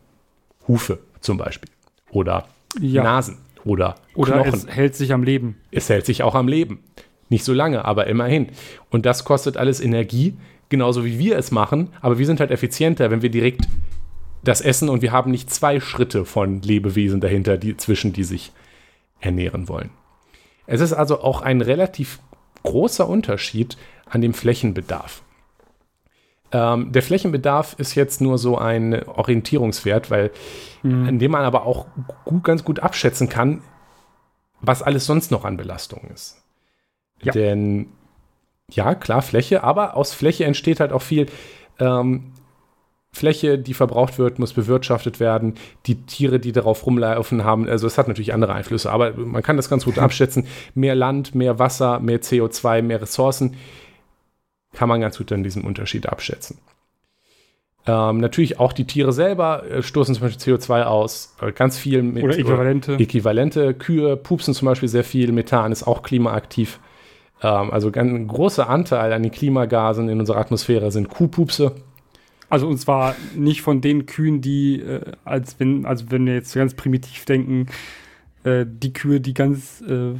Hufe zum Beispiel oder ja. Nasen oder, oder Knochen. es hält sich am Leben. Es hält sich auch am Leben. Nicht so lange, aber immerhin. Und das kostet alles Energie, genauso wie wir es machen, aber wir sind halt effizienter, wenn wir direkt das essen und wir haben nicht zwei Schritte von Lebewesen dahinter, die zwischen die sich ernähren wollen. Es ist also auch ein relativ großer Unterschied an dem Flächenbedarf. Ähm, der Flächenbedarf ist jetzt nur so ein Orientierungswert, weil mhm. in dem man aber auch gut, ganz gut abschätzen kann, was alles sonst noch an Belastung ist. Ja. Denn ja, klar, Fläche, aber aus Fläche entsteht halt auch viel. Ähm, Fläche, die verbraucht wird, muss bewirtschaftet werden. Die Tiere, die darauf rumlaufen haben, also es hat natürlich andere Einflüsse, aber man kann das ganz gut (laughs) abschätzen. Mehr Land, mehr Wasser, mehr CO2, mehr Ressourcen kann man ganz gut dann diesen Unterschied abschätzen. Ähm, natürlich auch die Tiere selber äh, stoßen zum Beispiel CO2 aus, äh, ganz viel mit oder Äquivalente. Äquivalente. Kühe pupsen zum Beispiel sehr viel, Methan ist auch klimaaktiv. Ähm, also ein großer Anteil an den Klimagasen in unserer Atmosphäre sind Kuhpupse. Also und zwar nicht von den Kühen, die, äh, als wenn, also wenn wir jetzt ganz primitiv denken, äh, die Kühe, die ganz, äh,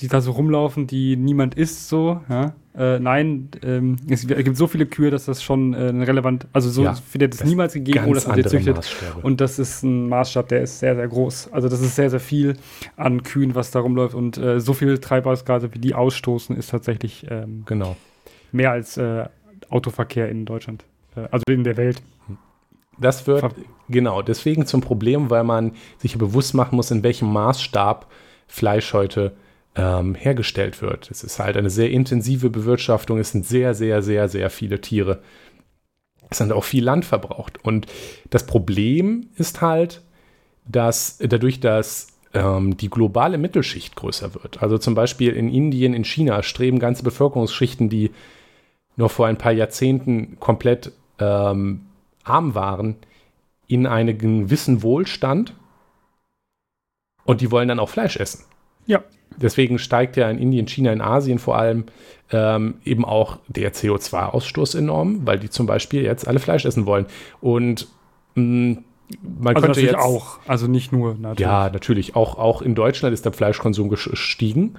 die da so rumlaufen, die niemand isst, so, ja. Äh, nein, ähm, es gibt so viele Kühe, dass das schon äh, relevant, also so ja, viel hätte es niemals gegeben, ohne dass man sie züchtet. Maßstäbe. Und das ist ein Maßstab, der ist sehr, sehr groß. Also das ist sehr, sehr viel an Kühen, was da rumläuft. Und äh, so viele Treibhausgase, wie die ausstoßen, ist tatsächlich ähm, genau. mehr als äh, Autoverkehr in Deutschland, äh, also in der Welt. Das wird, Ver genau, deswegen zum Problem, weil man sich bewusst machen muss, in welchem Maßstab Fleisch heute ähm, hergestellt wird. Es ist halt eine sehr intensive Bewirtschaftung, es sind sehr, sehr, sehr, sehr viele Tiere. Es sind auch viel Land verbraucht. Und das Problem ist halt, dass dadurch, dass ähm, die globale Mittelschicht größer wird, also zum Beispiel in Indien, in China, streben ganze Bevölkerungsschichten, die nur vor ein paar Jahrzehnten komplett ähm, arm waren, in einen gewissen Wohlstand und die wollen dann auch Fleisch essen. Ja deswegen steigt ja in Indien, China, in Asien vor allem ähm, eben auch der CO2-Ausstoß enorm, weil die zum Beispiel jetzt alle Fleisch essen wollen. Und mh, mm, man also könnte jetzt auch, also nicht nur natürlich. Ja, natürlich. Auch, auch in Deutschland ist der Fleischkonsum gestiegen.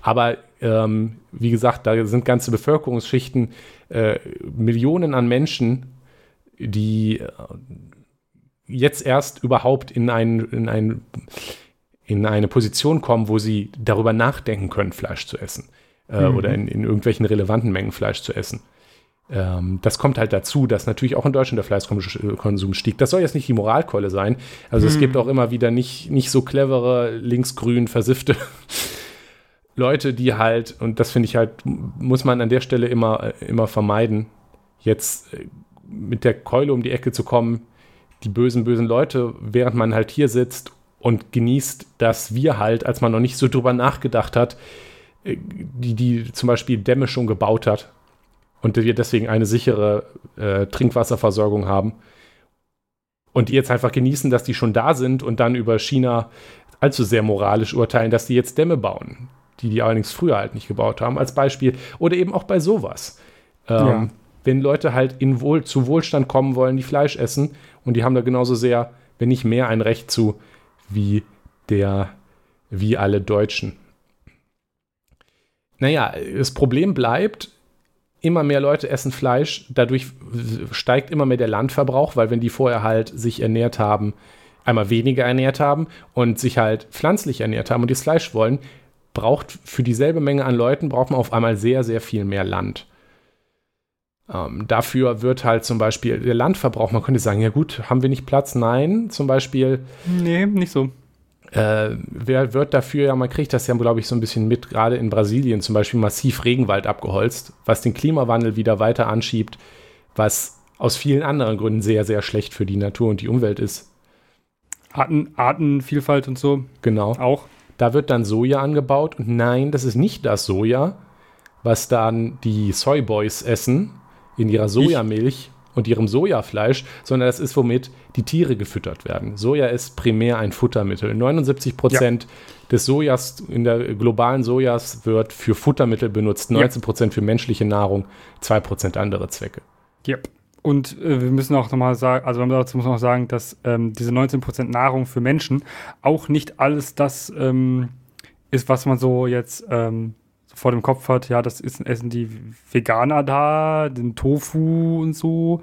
Aber ähm, wie gesagt, da sind ganze Bevölkerungsschichten, äh, Millionen an Menschen, die äh, jetzt erst überhaupt in ein, in ein in eine Position kommen, wo sie darüber nachdenken können, Fleisch zu essen äh, mhm. oder in, in, irgendwelchen relevanten Mengen Fleisch zu essen. Ähm, das kommt halt dazu, dass natürlich auch in Deutschland der Fleischkonsum stieg. Das soll jetzt nicht die Moralkeule sein. Also mhm. es gibt auch immer wieder nicht, nicht so clevere, linksgrün versiffte (laughs) Leute, die halt, und das finde ich halt, muss man an der Stelle immer, immer vermeiden, jetzt äh, mit der Keule um die Ecke zu kommen, die bösen, bösen Leute, während man halt hier sitzt und genießt, dass wir halt, als man noch nicht so drüber nachgedacht hat, äh, die, die zum Beispiel Dämme schon gebaut hat und wir deswegen eine sichere äh, Trinkwasserversorgung haben und die jetzt einfach genießen, dass die schon da sind und dann über China allzu sehr moralisch urteilen, dass die jetzt Dämme bauen, die die allerdings früher halt nicht gebaut haben, als Beispiel. Oder eben auch bei sowas. Ähm, ja. Wenn Leute halt in Wohl, zu Wohlstand kommen wollen, die Fleisch essen und die haben da genauso sehr, wenn nicht mehr, ein Recht zu, wie der, wie alle Deutschen. Naja, das Problem bleibt, immer mehr Leute essen Fleisch, dadurch steigt immer mehr der Landverbrauch, weil wenn die vorher halt sich ernährt haben, einmal weniger ernährt haben und sich halt pflanzlich ernährt haben und das Fleisch wollen, braucht für dieselbe Menge an Leuten, braucht man auf einmal sehr, sehr viel mehr Land. Ähm, dafür wird halt zum Beispiel der Landverbrauch, man könnte sagen, ja gut, haben wir nicht Platz? Nein, zum Beispiel. Nee, nicht so. Äh, wer wird dafür, ja, man kriegt das ja, glaube ich, so ein bisschen mit, gerade in Brasilien zum Beispiel massiv Regenwald abgeholzt, was den Klimawandel wieder weiter anschiebt, was aus vielen anderen Gründen sehr, sehr schlecht für die Natur und die Umwelt ist. Arten, Artenvielfalt und so. Genau. Auch. Da wird dann Soja angebaut und nein, das ist nicht das Soja, was dann die Soyboys essen, in ihrer Sojamilch. Ich? und ihrem Sojafleisch, sondern das ist, womit die Tiere gefüttert werden. Soja ist primär ein Futtermittel. 79 Prozent ja. des Sojas in der globalen Sojas wird für Futtermittel benutzt, 19 Prozent für menschliche Nahrung, 2 Prozent andere Zwecke. Yep. Und äh, wir müssen auch nochmal sagen, also dazu muss man auch sagen, dass ähm, diese 19% Nahrung für Menschen auch nicht alles das ähm, ist, was man so jetzt ähm, vor dem Kopf hat. Ja, das ist, essen die Veganer da, den Tofu und so.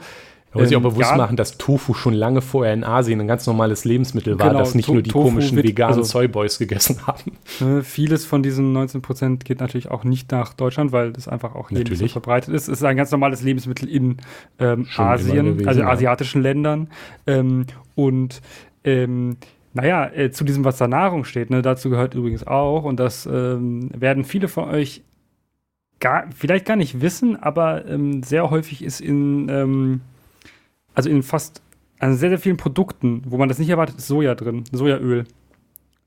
Man muss sich auch ähm, bewusst ja, machen, dass Tofu schon lange vorher in Asien ein ganz normales Lebensmittel war, genau, das nicht nur die Tofu komischen veganen also, Soyboys gegessen haben. Ne, vieles von diesen 19% geht natürlich auch nicht nach Deutschland, weil das einfach auch hier nicht so verbreitet ist. Es ist ein ganz normales Lebensmittel in ähm, Asien, gewesen, also in asiatischen Ländern. Ähm, und ähm, naja, äh, zu diesem, was da Nahrung steht, ne, dazu gehört übrigens auch, und das ähm, werden viele von euch gar, vielleicht gar nicht wissen, aber ähm, sehr häufig ist in ähm, also in fast also sehr, sehr vielen Produkten, wo man das nicht erwartet, ist Soja drin, Sojaöl.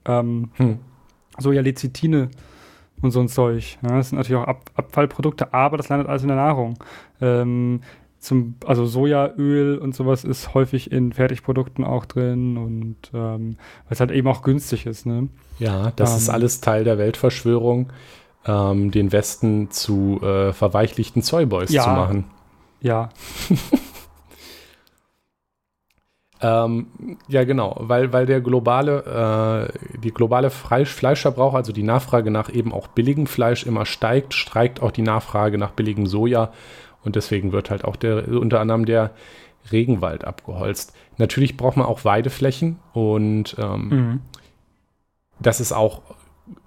Ähm, hm. Sojalecithine und so ein Zeug. Ja, das sind natürlich auch Ab Abfallprodukte, aber das landet alles in der Nahrung. Ähm, zum, also Sojaöl und sowas ist häufig in Fertigprodukten auch drin und ähm, weil es halt eben auch günstig ist. Ne? Ja, das ähm, ist alles Teil der Weltverschwörung, ähm, den Westen zu äh, verweichlichten Zollboys ja, zu machen. Ja. (laughs) Ähm, ja, genau, weil, weil der globale, äh, die globale Fleisch, Fleischverbrauch, also die Nachfrage nach eben auch billigem Fleisch immer steigt, steigt auch die Nachfrage nach billigem Soja und deswegen wird halt auch der, unter anderem der Regenwald abgeholzt. Natürlich braucht man auch Weideflächen und ähm, mhm. das ist auch,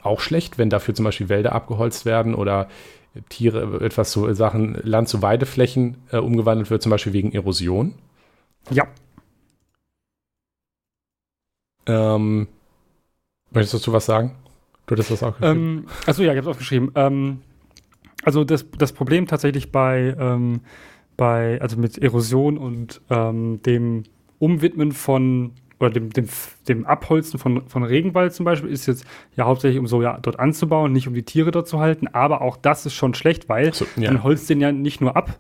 auch schlecht, wenn dafür zum Beispiel Wälder abgeholzt werden oder Tiere, etwas so Sachen, Land zu Weideflächen äh, umgewandelt wird, zum Beispiel wegen Erosion. Ja. Ähm, möchtest du was sagen? Du hattest das auch geschrieben. Ähm, achso, ja, ich habe es aufgeschrieben. Ähm, also das, das Problem tatsächlich bei, ähm, bei, also mit Erosion und ähm, dem Umwidmen von oder dem, dem, dem Abholzen von, von Regenwald zum Beispiel ist jetzt ja hauptsächlich um so ja dort anzubauen, nicht um die Tiere dort zu halten, aber auch das ist schon schlecht, weil so, ja. man holzt den ja nicht nur ab,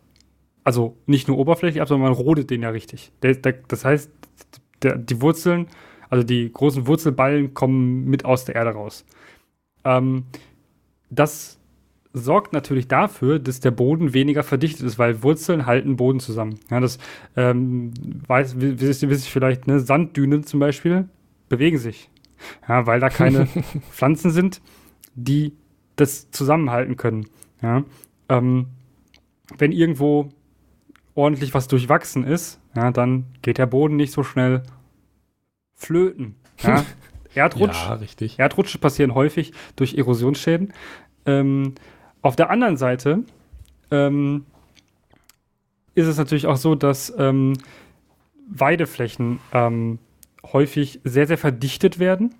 also nicht nur oberflächlich ab, sondern man rodet den ja richtig. Der, der, das heißt, der, die Wurzeln also die großen Wurzelballen kommen mit aus der Erde raus. Ähm, das sorgt natürlich dafür, dass der Boden weniger verdichtet ist, weil Wurzeln halten Boden zusammen. Ja, das ähm, weiß, wisst ihr vielleicht, ne? Sanddünen zum Beispiel bewegen sich. Ja, weil da keine (laughs) Pflanzen sind, die das zusammenhalten können. Ja, ähm, wenn irgendwo ordentlich was durchwachsen ist, ja, dann geht der Boden nicht so schnell flöten. Ja? (laughs) Erdrutsch. Ja, richtig. Erdrutsche passieren häufig durch Erosionsschäden. Ähm, auf der anderen Seite ähm, ist es natürlich auch so, dass ähm, Weideflächen ähm, häufig sehr, sehr verdichtet werden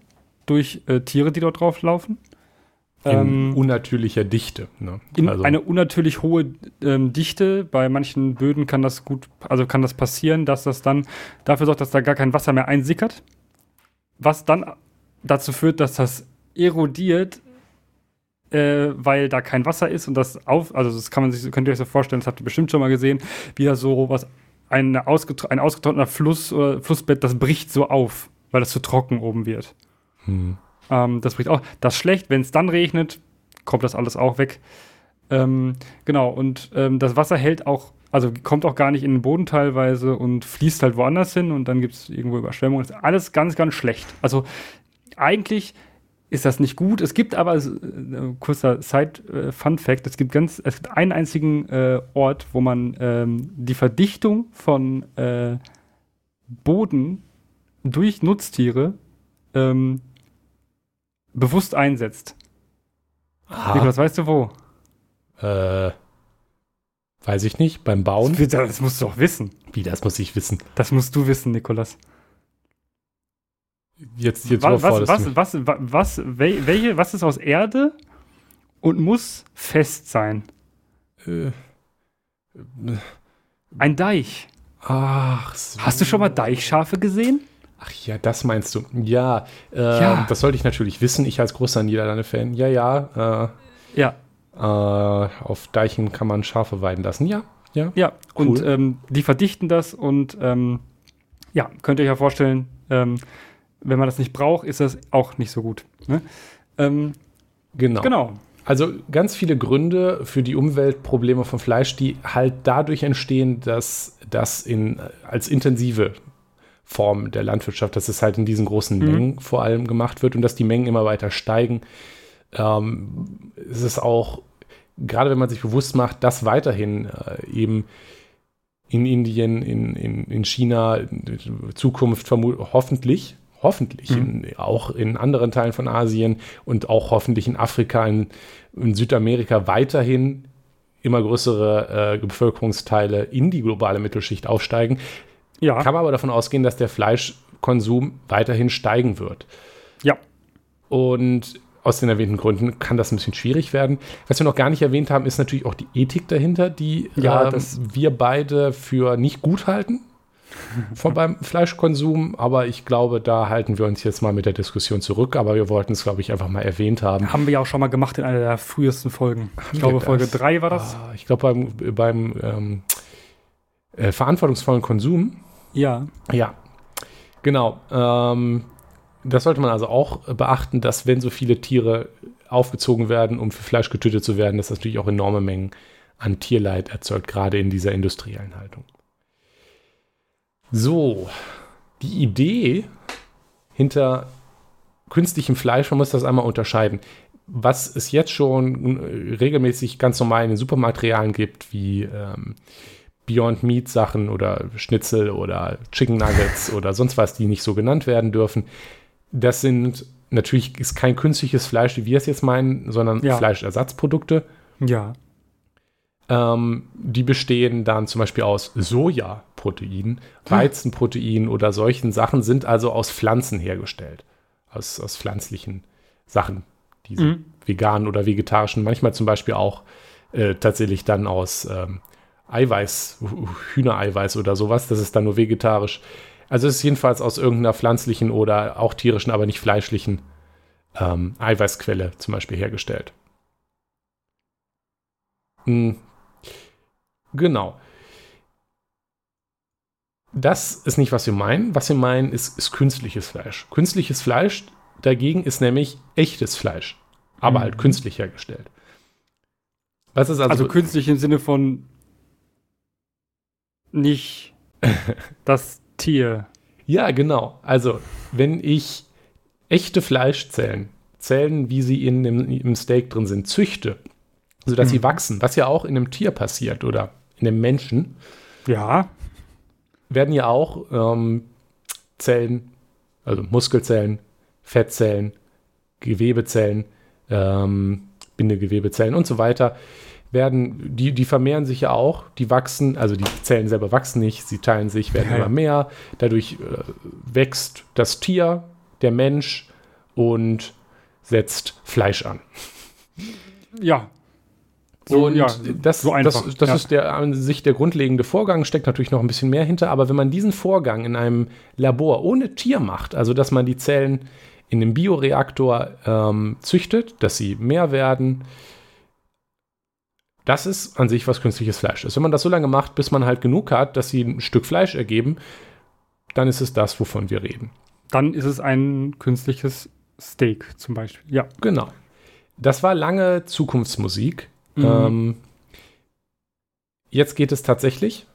durch äh, Tiere, die dort drauf laufen. In ähm, unnatürlicher Dichte. Ne? In also. eine unnatürlich hohe ähm, Dichte. Bei manchen Böden kann das gut, also kann das passieren, dass das dann dafür sorgt, dass da gar kein Wasser mehr einsickert. Was dann dazu führt, dass das erodiert, äh, weil da kein Wasser ist und das auf, also das kann man sich, könnt ihr euch so vorstellen, das habt ihr bestimmt schon mal gesehen, wie da so was, ein, ausgetro ein ausgetrockneter Fluss oder Flussbett, das bricht so auf, weil das zu trocken oben wird. Hm. Ähm, das bricht auch. Das ist schlecht, wenn es dann regnet, kommt das alles auch weg. Ähm, genau, und ähm, das Wasser hält auch, also kommt auch gar nicht in den Boden teilweise und fließt halt woanders hin und dann gibt es irgendwo Überschwemmungen. Das ist alles ganz, ganz schlecht. Also eigentlich ist das nicht gut. Es gibt aber, äh, kurzer Side-Fun-Fact, äh, es gibt ganz, es gibt einen einzigen äh, Ort, wo man ähm, die Verdichtung von äh, Boden durch Nutztiere ähm, bewusst einsetzt. Aha. Niklas, weißt du wo? Äh, weiß ich nicht. Beim Bauen? Das, das musst du doch wissen. Wie, das muss ich wissen? Das musst du wissen, Nikolas. Jetzt, jetzt was, was, was, was, was, welche, was ist aus Erde und muss fest sein? Äh, Ein Deich. Ach so. Hast du schon mal Deichschafe gesehen? Ach ja, das meinst du. Ja, äh, ja. das sollte ich natürlich wissen. Ich als großer Niederlande-Fan. Ja, ja. Äh, ja. Äh, auf Deichen kann man Schafe weiden lassen. Ja, Ja, ja. Cool. und ähm, die verdichten das und ähm, ja, könnt ihr euch ja vorstellen, ähm, wenn man das nicht braucht, ist das auch nicht so gut. Ne? Ähm, genau. Genau. Also ganz viele Gründe für die Umweltprobleme von Fleisch, die halt dadurch entstehen, dass das in, als intensive Form der Landwirtschaft, dass es halt in diesen großen mhm. Mengen vor allem gemacht wird und dass die Mengen immer weiter steigen. Ähm, es ist auch, gerade wenn man sich bewusst macht, dass weiterhin äh, eben in Indien, in, in, in China, in Zukunft hoffentlich hoffentlich mhm. in, auch in anderen Teilen von Asien und auch hoffentlich in Afrika, in, in Südamerika weiterhin immer größere äh, Bevölkerungsteile in die globale Mittelschicht aufsteigen. Ja. Kann man aber davon ausgehen, dass der Fleischkonsum weiterhin steigen wird. Ja. Und aus den erwähnten Gründen kann das ein bisschen schwierig werden. Was wir noch gar nicht erwähnt haben, ist natürlich auch die Ethik dahinter, die ja, äh, wir beide für nicht gut halten von beim Fleischkonsum, aber ich glaube, da halten wir uns jetzt mal mit der Diskussion zurück, aber wir wollten es, glaube ich, einfach mal erwähnt haben. Haben wir ja auch schon mal gemacht in einer der frühesten Folgen. Ich glaube, Folge 3 war das. Ah, ich glaube, beim, beim ähm, äh, verantwortungsvollen Konsum. Ja. Ja, genau. Ähm, das sollte man also auch beachten, dass wenn so viele Tiere aufgezogen werden, um für Fleisch getötet zu werden, dass das natürlich auch enorme Mengen an Tierleid erzeugt, gerade in dieser industriellen Haltung. So, die Idee hinter künstlichem Fleisch, man muss das einmal unterscheiden. Was es jetzt schon regelmäßig ganz normal in den Supermaterialien gibt, wie ähm, Beyond Meat Sachen oder Schnitzel oder Chicken Nuggets oder sonst was, die nicht so genannt werden dürfen, das sind natürlich ist kein künstliches Fleisch, wie wir es jetzt meinen, sondern ja. Fleischersatzprodukte. Ja. Ähm, die bestehen dann zum Beispiel aus Sojaprotein, Weizenprotein oder solchen Sachen, sind also aus Pflanzen hergestellt. Aus, aus pflanzlichen Sachen, diese mhm. veganen oder vegetarischen, manchmal zum Beispiel auch äh, tatsächlich dann aus ähm, Eiweiß, Hühnereiweiß oder sowas. Das ist dann nur vegetarisch. Also es ist jedenfalls aus irgendeiner pflanzlichen oder auch tierischen, aber nicht fleischlichen ähm, Eiweißquelle zum Beispiel hergestellt. Hm, Genau. Das ist nicht, was wir meinen. Was wir meinen, ist, ist künstliches Fleisch. Künstliches Fleisch dagegen ist nämlich echtes Fleisch, aber mhm. halt künstlich hergestellt. Was ist also, also künstlich im Sinne von nicht (laughs) das Tier. Ja, genau. Also, wenn ich echte Fleischzellen, Zellen, wie sie in dem, im Steak drin sind, züchte, sodass mhm. sie wachsen, was ja auch in einem Tier passiert oder in dem Menschen. Ja. Werden ja auch ähm, Zellen, also Muskelzellen, Fettzellen, Gewebezellen, ähm, Bindegewebezellen und so weiter, werden, die, die vermehren sich ja auch, die wachsen, also die Zellen selber wachsen nicht, sie teilen sich, werden ja. immer mehr. Dadurch äh, wächst das Tier, der Mensch und setzt Fleisch an. Ja, so, und ja, das, so einfach, das, das ja. ist der an sich der grundlegende Vorgang, steckt natürlich noch ein bisschen mehr hinter, aber wenn man diesen Vorgang in einem Labor ohne Tier macht, also dass man die Zellen in dem Bioreaktor ähm, züchtet, dass sie mehr werden, das ist an sich was künstliches Fleisch ist. Wenn man das so lange macht, bis man halt genug hat, dass sie ein Stück Fleisch ergeben, dann ist es das, wovon wir reden. Dann ist es ein künstliches Steak zum Beispiel. Ja. Genau. Das war lange Zukunftsmusik. Mhm. Ähm, jetzt geht es tatsächlich.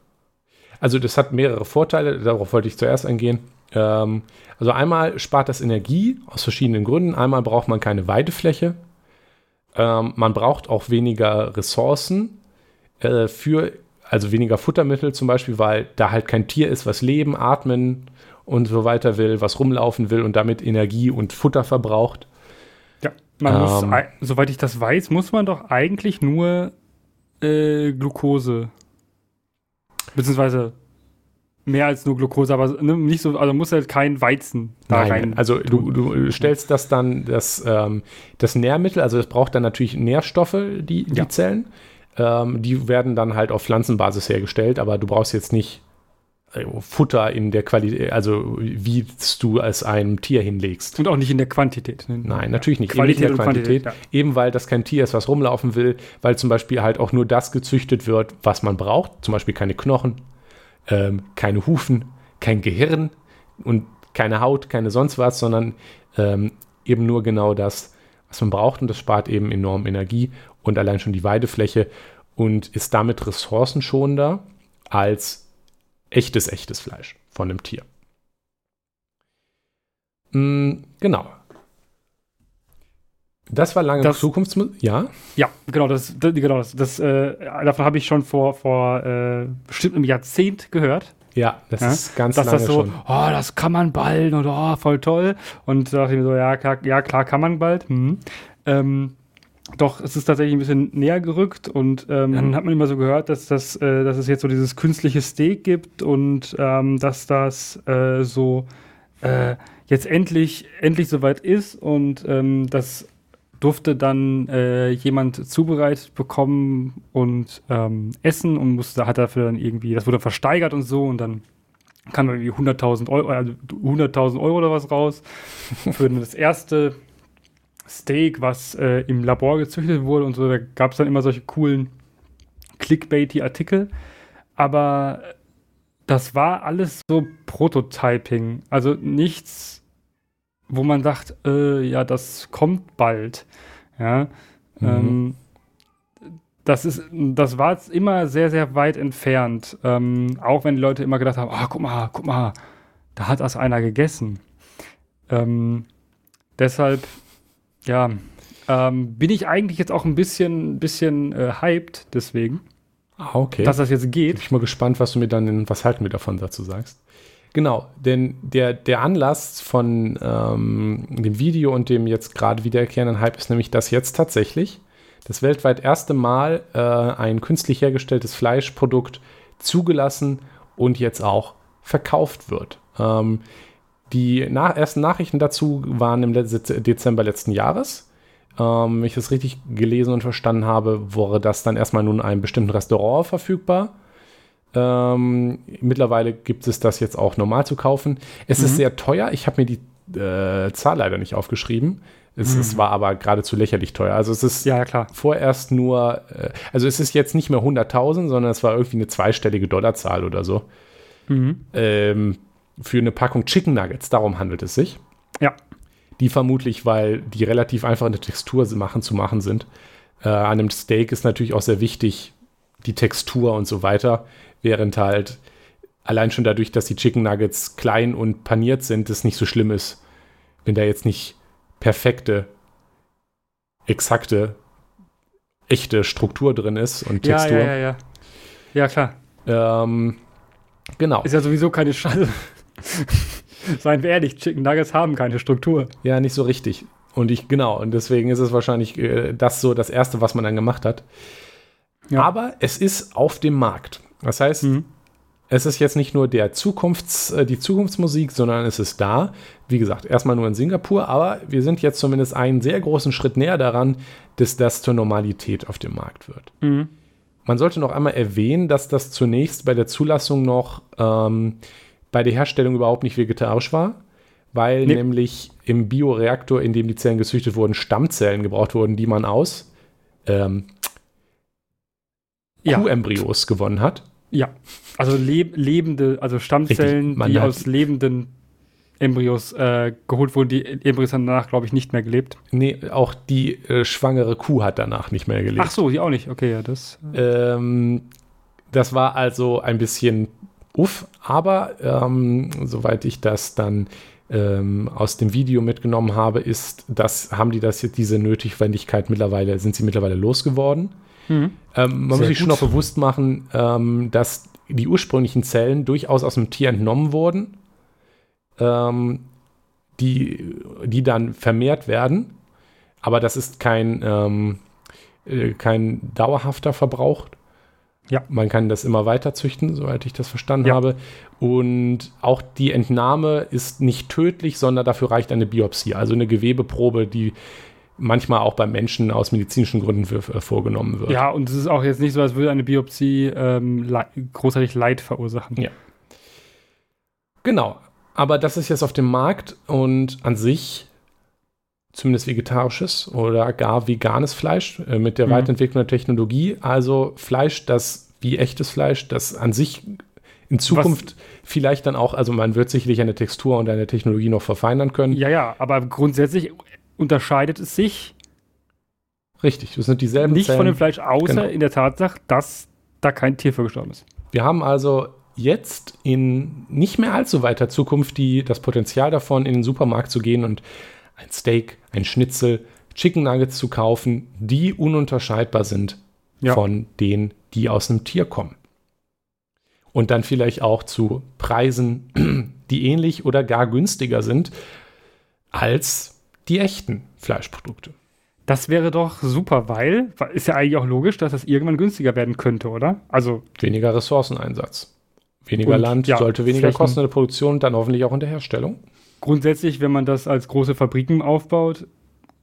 Also das hat mehrere Vorteile, darauf wollte ich zuerst eingehen. Ähm, also einmal spart das Energie aus verschiedenen Gründen. Einmal braucht man keine Weidefläche. Ähm, man braucht auch weniger Ressourcen äh, für, also weniger Futtermittel zum Beispiel, weil da halt kein Tier ist, was leben, atmen und so weiter will, was rumlaufen will und damit Energie und Futter verbraucht. Man ähm, muss, soweit ich das weiß, muss man doch eigentlich nur äh, Glucose. Beziehungsweise mehr als nur Glucose, aber ne, nicht so, also muss halt kein Weizen da Nein, rein. Also du, du, stellst das dann, das, ähm, das Nährmittel, also es braucht dann natürlich Nährstoffe, die, die ja. Zellen. Ähm, die werden dann halt auf Pflanzenbasis hergestellt, aber du brauchst jetzt nicht Futter in der Qualität, also wie du es einem Tier hinlegst. Und auch nicht in der Quantität. Ne? Nein, natürlich nicht. Qualität Eben nicht in der Quantität. Quantität ja. Eben weil das kein Tier ist, was rumlaufen will, weil zum Beispiel halt auch nur das gezüchtet wird, was man braucht. Zum Beispiel keine Knochen, ähm, keine Hufen, kein Gehirn und keine Haut, keine sonst was, sondern ähm, eben nur genau das, was man braucht. Und das spart eben enorm Energie und allein schon die Weidefläche und ist damit ressourcenschonender als echtes, echtes Fleisch von einem Tier. Mm, genau. Das war lange das, Zukunftsmusik. Ja? Ja, genau. Das, das genau das, das äh, davon habe ich schon vor, vor äh, bestimmt einem Jahrzehnt gehört. Ja, das ja? ist ganz Dass lange das so, schon. oh, das kann man bald und oh, voll toll. Und da dachte ich mir so, ja, klar, ja, klar kann man bald. Hm. Ähm, doch, es ist tatsächlich ein bisschen näher gerückt und ähm, dann hat man immer so gehört, dass, das, äh, dass es jetzt so dieses künstliche Steak gibt und ähm, dass das äh, so äh, jetzt endlich, endlich soweit ist und ähm, das durfte dann äh, jemand zubereitet bekommen und ähm, essen und musste, hat dafür dann irgendwie, das wurde versteigert und so und dann kam irgendwie 100.000 Euro, also 100.000 Euro oder was raus für (laughs) das erste Steak, was äh, im Labor gezüchtet wurde und so. Da gab es dann immer solche coolen clickbaity Artikel. Aber das war alles so Prototyping. Also nichts, wo man sagt, äh, ja, das kommt bald. Ja. Mhm. Ähm, das ist, das war immer sehr, sehr weit entfernt. Ähm, auch wenn die Leute immer gedacht haben, ah, guck mal, guck mal, da hat das einer gegessen. Ähm, deshalb ja, ähm, bin ich eigentlich jetzt auch ein bisschen, bisschen äh, hyped deswegen. Ah, okay. Dass das jetzt geht. Bin ich mal gespannt, was du mir dann in Was halten wir davon dazu sagst. Genau, denn der, der Anlass von ähm, dem Video und dem jetzt gerade wiederkehrenden Hype ist nämlich, dass jetzt tatsächlich das weltweit erste Mal äh, ein künstlich hergestelltes Fleischprodukt zugelassen und jetzt auch verkauft wird. Ähm, die nach ersten Nachrichten dazu waren im Dezember letzten Jahres. Ähm, wenn ich das richtig gelesen und verstanden habe, wurde das dann erstmal nun in einem bestimmten Restaurant verfügbar. Ähm, mittlerweile gibt es das jetzt auch normal zu kaufen. Es mhm. ist sehr teuer. Ich habe mir die äh, Zahl leider nicht aufgeschrieben. Es, mhm. es war aber geradezu lächerlich teuer. Also es ist ja, klar. vorerst nur, äh, also es ist jetzt nicht mehr 100.000, sondern es war irgendwie eine zweistellige Dollarzahl oder so. Mhm. Ähm, für eine Packung Chicken Nuggets. Darum handelt es sich. Ja. Die vermutlich, weil die relativ einfach eine Textur machen, zu machen sind. Äh, an einem Steak ist natürlich auch sehr wichtig die Textur und so weiter, während halt allein schon dadurch, dass die Chicken Nuggets klein und paniert sind, es nicht so schlimm ist, wenn da jetzt nicht perfekte, exakte, echte Struktur drin ist und Textur. Ja, ja, ja, ja. Ja, klar. Ähm, genau. Ist ja sowieso keine Scheiße. (laughs) Seien wir ehrlich, Chicken Nuggets haben keine Struktur. Ja, nicht so richtig. Und ich, genau, und deswegen ist es wahrscheinlich äh, das so das Erste, was man dann gemacht hat. Ja. Aber es ist auf dem Markt. Das heißt, mhm. es ist jetzt nicht nur der Zukunfts-, äh, die Zukunftsmusik, sondern es ist da. Wie gesagt, erstmal nur in Singapur, aber wir sind jetzt zumindest einen sehr großen Schritt näher daran, dass das zur Normalität auf dem Markt wird. Mhm. Man sollte noch einmal erwähnen, dass das zunächst bei der Zulassung noch ähm, bei der Herstellung überhaupt nicht vegetarisch war, weil nee. nämlich im Bioreaktor, in dem die Zellen gezüchtet wurden, Stammzellen gebraucht wurden, die man aus ähm, ja. Kuhembryos gewonnen hat. Ja, also leb lebende, also Stammzellen, die aus lebenden Embryos äh, geholt wurden. Die Embryos haben danach, glaube ich, nicht mehr gelebt. Nee, auch die äh, schwangere Kuh hat danach nicht mehr gelebt. Ach so, die auch nicht. Okay, ja, das. Äh ähm, das war also ein bisschen uff. Aber ähm, soweit ich das dann ähm, aus dem Video mitgenommen habe, ist, dass haben die das jetzt diese Nötigwendigkeit mittlerweile, sind sie mittlerweile losgeworden. Mhm. Ähm, man Sehr muss sich schon noch bewusst machen, ähm, dass die ursprünglichen Zellen durchaus aus dem Tier entnommen wurden, ähm, die, die dann vermehrt werden. Aber das ist kein, ähm, äh, kein dauerhafter Verbrauch ja. Man kann das immer weiter züchten, soweit ich das verstanden ja. habe. Und auch die Entnahme ist nicht tödlich, sondern dafür reicht eine Biopsie, also eine Gewebeprobe, die manchmal auch beim Menschen aus medizinischen Gründen für, für, vorgenommen wird. Ja, und es ist auch jetzt nicht so, als würde eine Biopsie ähm, le großartig Leid verursachen. Ja. Genau. Aber das ist jetzt auf dem Markt und an sich zumindest vegetarisches oder gar veganes Fleisch äh, mit der mhm. Weiterentwicklung der Technologie. Also Fleisch, das wie echtes Fleisch, das an sich in Zukunft Was? vielleicht dann auch, also man wird sicherlich eine Textur und eine Technologie noch verfeinern können. Ja, ja, aber grundsätzlich unterscheidet es sich. Richtig, das sind dieselben Nicht Zellen. von dem Fleisch, außer genau. in der Tatsache, dass da kein Tier für gestorben ist. Wir haben also jetzt in nicht mehr allzu weiter Zukunft die, das Potenzial davon, in den Supermarkt zu gehen und ein Steak, ein Schnitzel, Chicken Nuggets zu kaufen, die ununterscheidbar sind ja. von denen, die aus einem Tier kommen. Und dann vielleicht auch zu Preisen, (clears throat) die ähnlich oder gar günstiger sind als die echten Fleischprodukte. Das wäre doch super, weil ist ja eigentlich auch logisch, dass das irgendwann günstiger werden könnte, oder? Also weniger Ressourceneinsatz. Weniger Land ja, sollte weniger Flächen. kosten in der Produktion, und dann hoffentlich auch in der Herstellung grundsätzlich, wenn man das als große Fabriken aufbaut,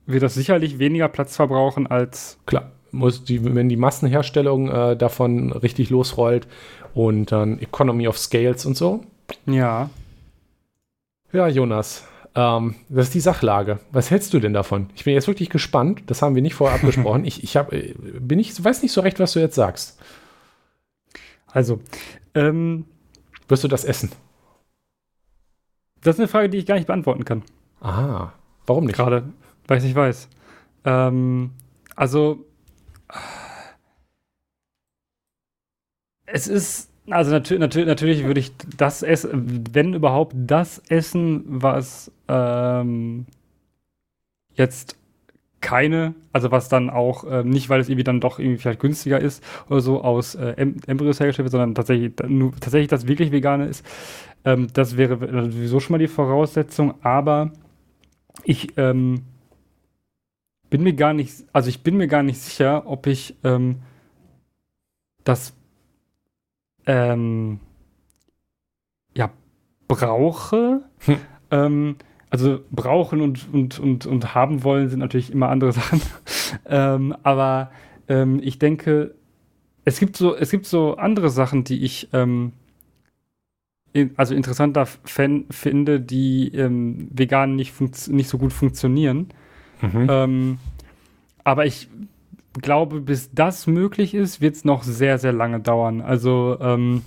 wird das sicherlich weniger Platz verbrauchen als. Klar, muss die, wenn die Massenherstellung äh, davon richtig losrollt und dann Economy of Scales und so. Ja. Ja, Jonas, ähm, das ist die Sachlage. Was hältst du denn davon? Ich bin jetzt wirklich gespannt. Das haben wir nicht vorher abgesprochen. (laughs) ich, ich hab, äh, bin nicht, weiß nicht so recht, was du jetzt sagst. Also, ähm, wirst du das essen? Das ist eine Frage, die ich gar nicht beantworten kann. Ah, warum nicht? Gerade, weil ich nicht weiß. Ähm, also, es ist, also natür natür natürlich würde ich das essen, wenn überhaupt das essen, was ähm, jetzt keine, also was dann auch ähm, nicht, weil es irgendwie dann doch irgendwie vielleicht günstiger ist oder so aus äh, Embryos hergestellt wird, sondern tatsächlich, nur, tatsächlich das wirklich vegane ist, ähm, das wäre sowieso schon mal die Voraussetzung, aber ich ähm, bin mir gar nicht, also ich bin mir gar nicht sicher, ob ich ähm, das ähm, ja brauche. Hm. Ähm, also brauchen und, und, und, und haben wollen sind natürlich immer andere (laughs) Sachen. ähm, aber ich denke, es gibt so, es gibt so andere Sachen, die ich ähm, also interessanter fan, finde, die ähm, vegan nicht, nicht so gut funktionieren. Mhm. Ähm, aber ich glaube, bis das möglich ist, wird es noch sehr, sehr lange dauern. Also ähm,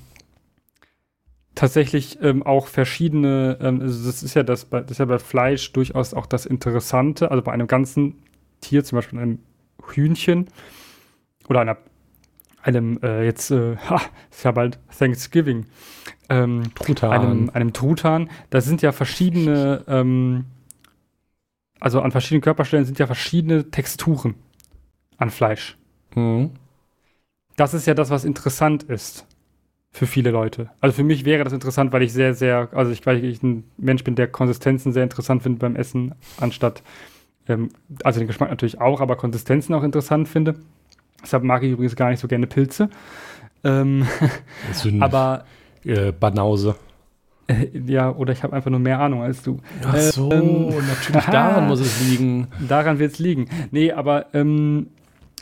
tatsächlich ähm, auch verschiedene, ähm, also das ist ja das, das ist ja bei Fleisch durchaus auch das Interessante, also bei einem ganzen Tier, zum Beispiel einem Hühnchen oder einer einem äh, jetzt, äh, (laughs) ha, ist ja bald Thanksgiving, ähm, Truthahn. Einem, einem Truthahn. Da sind ja verschiedene, ähm, also an verschiedenen Körperstellen sind ja verschiedene Texturen an Fleisch. Mhm. Das ist ja das, was interessant ist für viele Leute. Also für mich wäre das interessant, weil ich sehr, sehr, also ich, weil ich ein Mensch bin, der Konsistenzen sehr interessant findet beim Essen, anstatt, ähm, also den Geschmack natürlich auch, aber Konsistenzen auch interessant finde. Deshalb mag ich übrigens gar nicht so gerne Pilze. Ähm, (laughs) aber äh, Banause. Äh, ja, oder ich habe einfach nur mehr Ahnung als du. Ach so, ähm, natürlich (laughs) daran muss es liegen. Daran wird es liegen. Nee, aber ähm,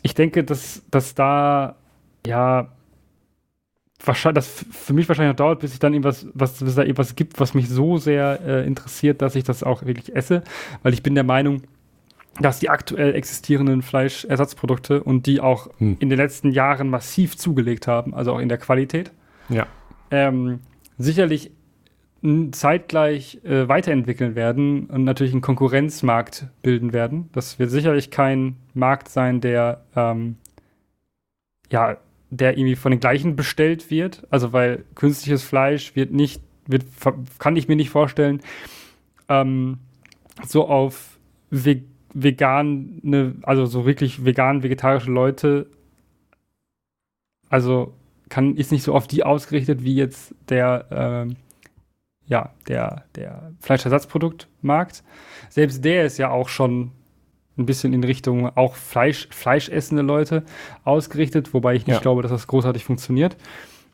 ich denke, dass, dass da ja wahrscheinlich, das für mich wahrscheinlich noch dauert, bis ich dann irgendwas, was, bis da etwas gibt, was mich so sehr äh, interessiert, dass ich das auch wirklich esse. Weil ich bin der Meinung, dass die aktuell existierenden Fleischersatzprodukte und die auch hm. in den letzten Jahren massiv zugelegt haben, also auch in der Qualität, ja. ähm, sicherlich zeitgleich äh, weiterentwickeln werden und natürlich einen Konkurrenzmarkt bilden werden. Das wird sicherlich kein Markt sein, der ähm, ja, der irgendwie von den gleichen bestellt wird. Also weil künstliches Fleisch wird nicht, wird, kann ich mir nicht vorstellen, ähm, so auf vegan vegane, also so wirklich vegan, vegetarische Leute, also kann, ist nicht so auf die ausgerichtet wie jetzt der, äh, ja, der, der Fleischersatzproduktmarkt. Selbst der ist ja auch schon ein bisschen in Richtung auch Fleisch, fleischessende Leute ausgerichtet, wobei ich nicht ja. glaube, dass das großartig funktioniert.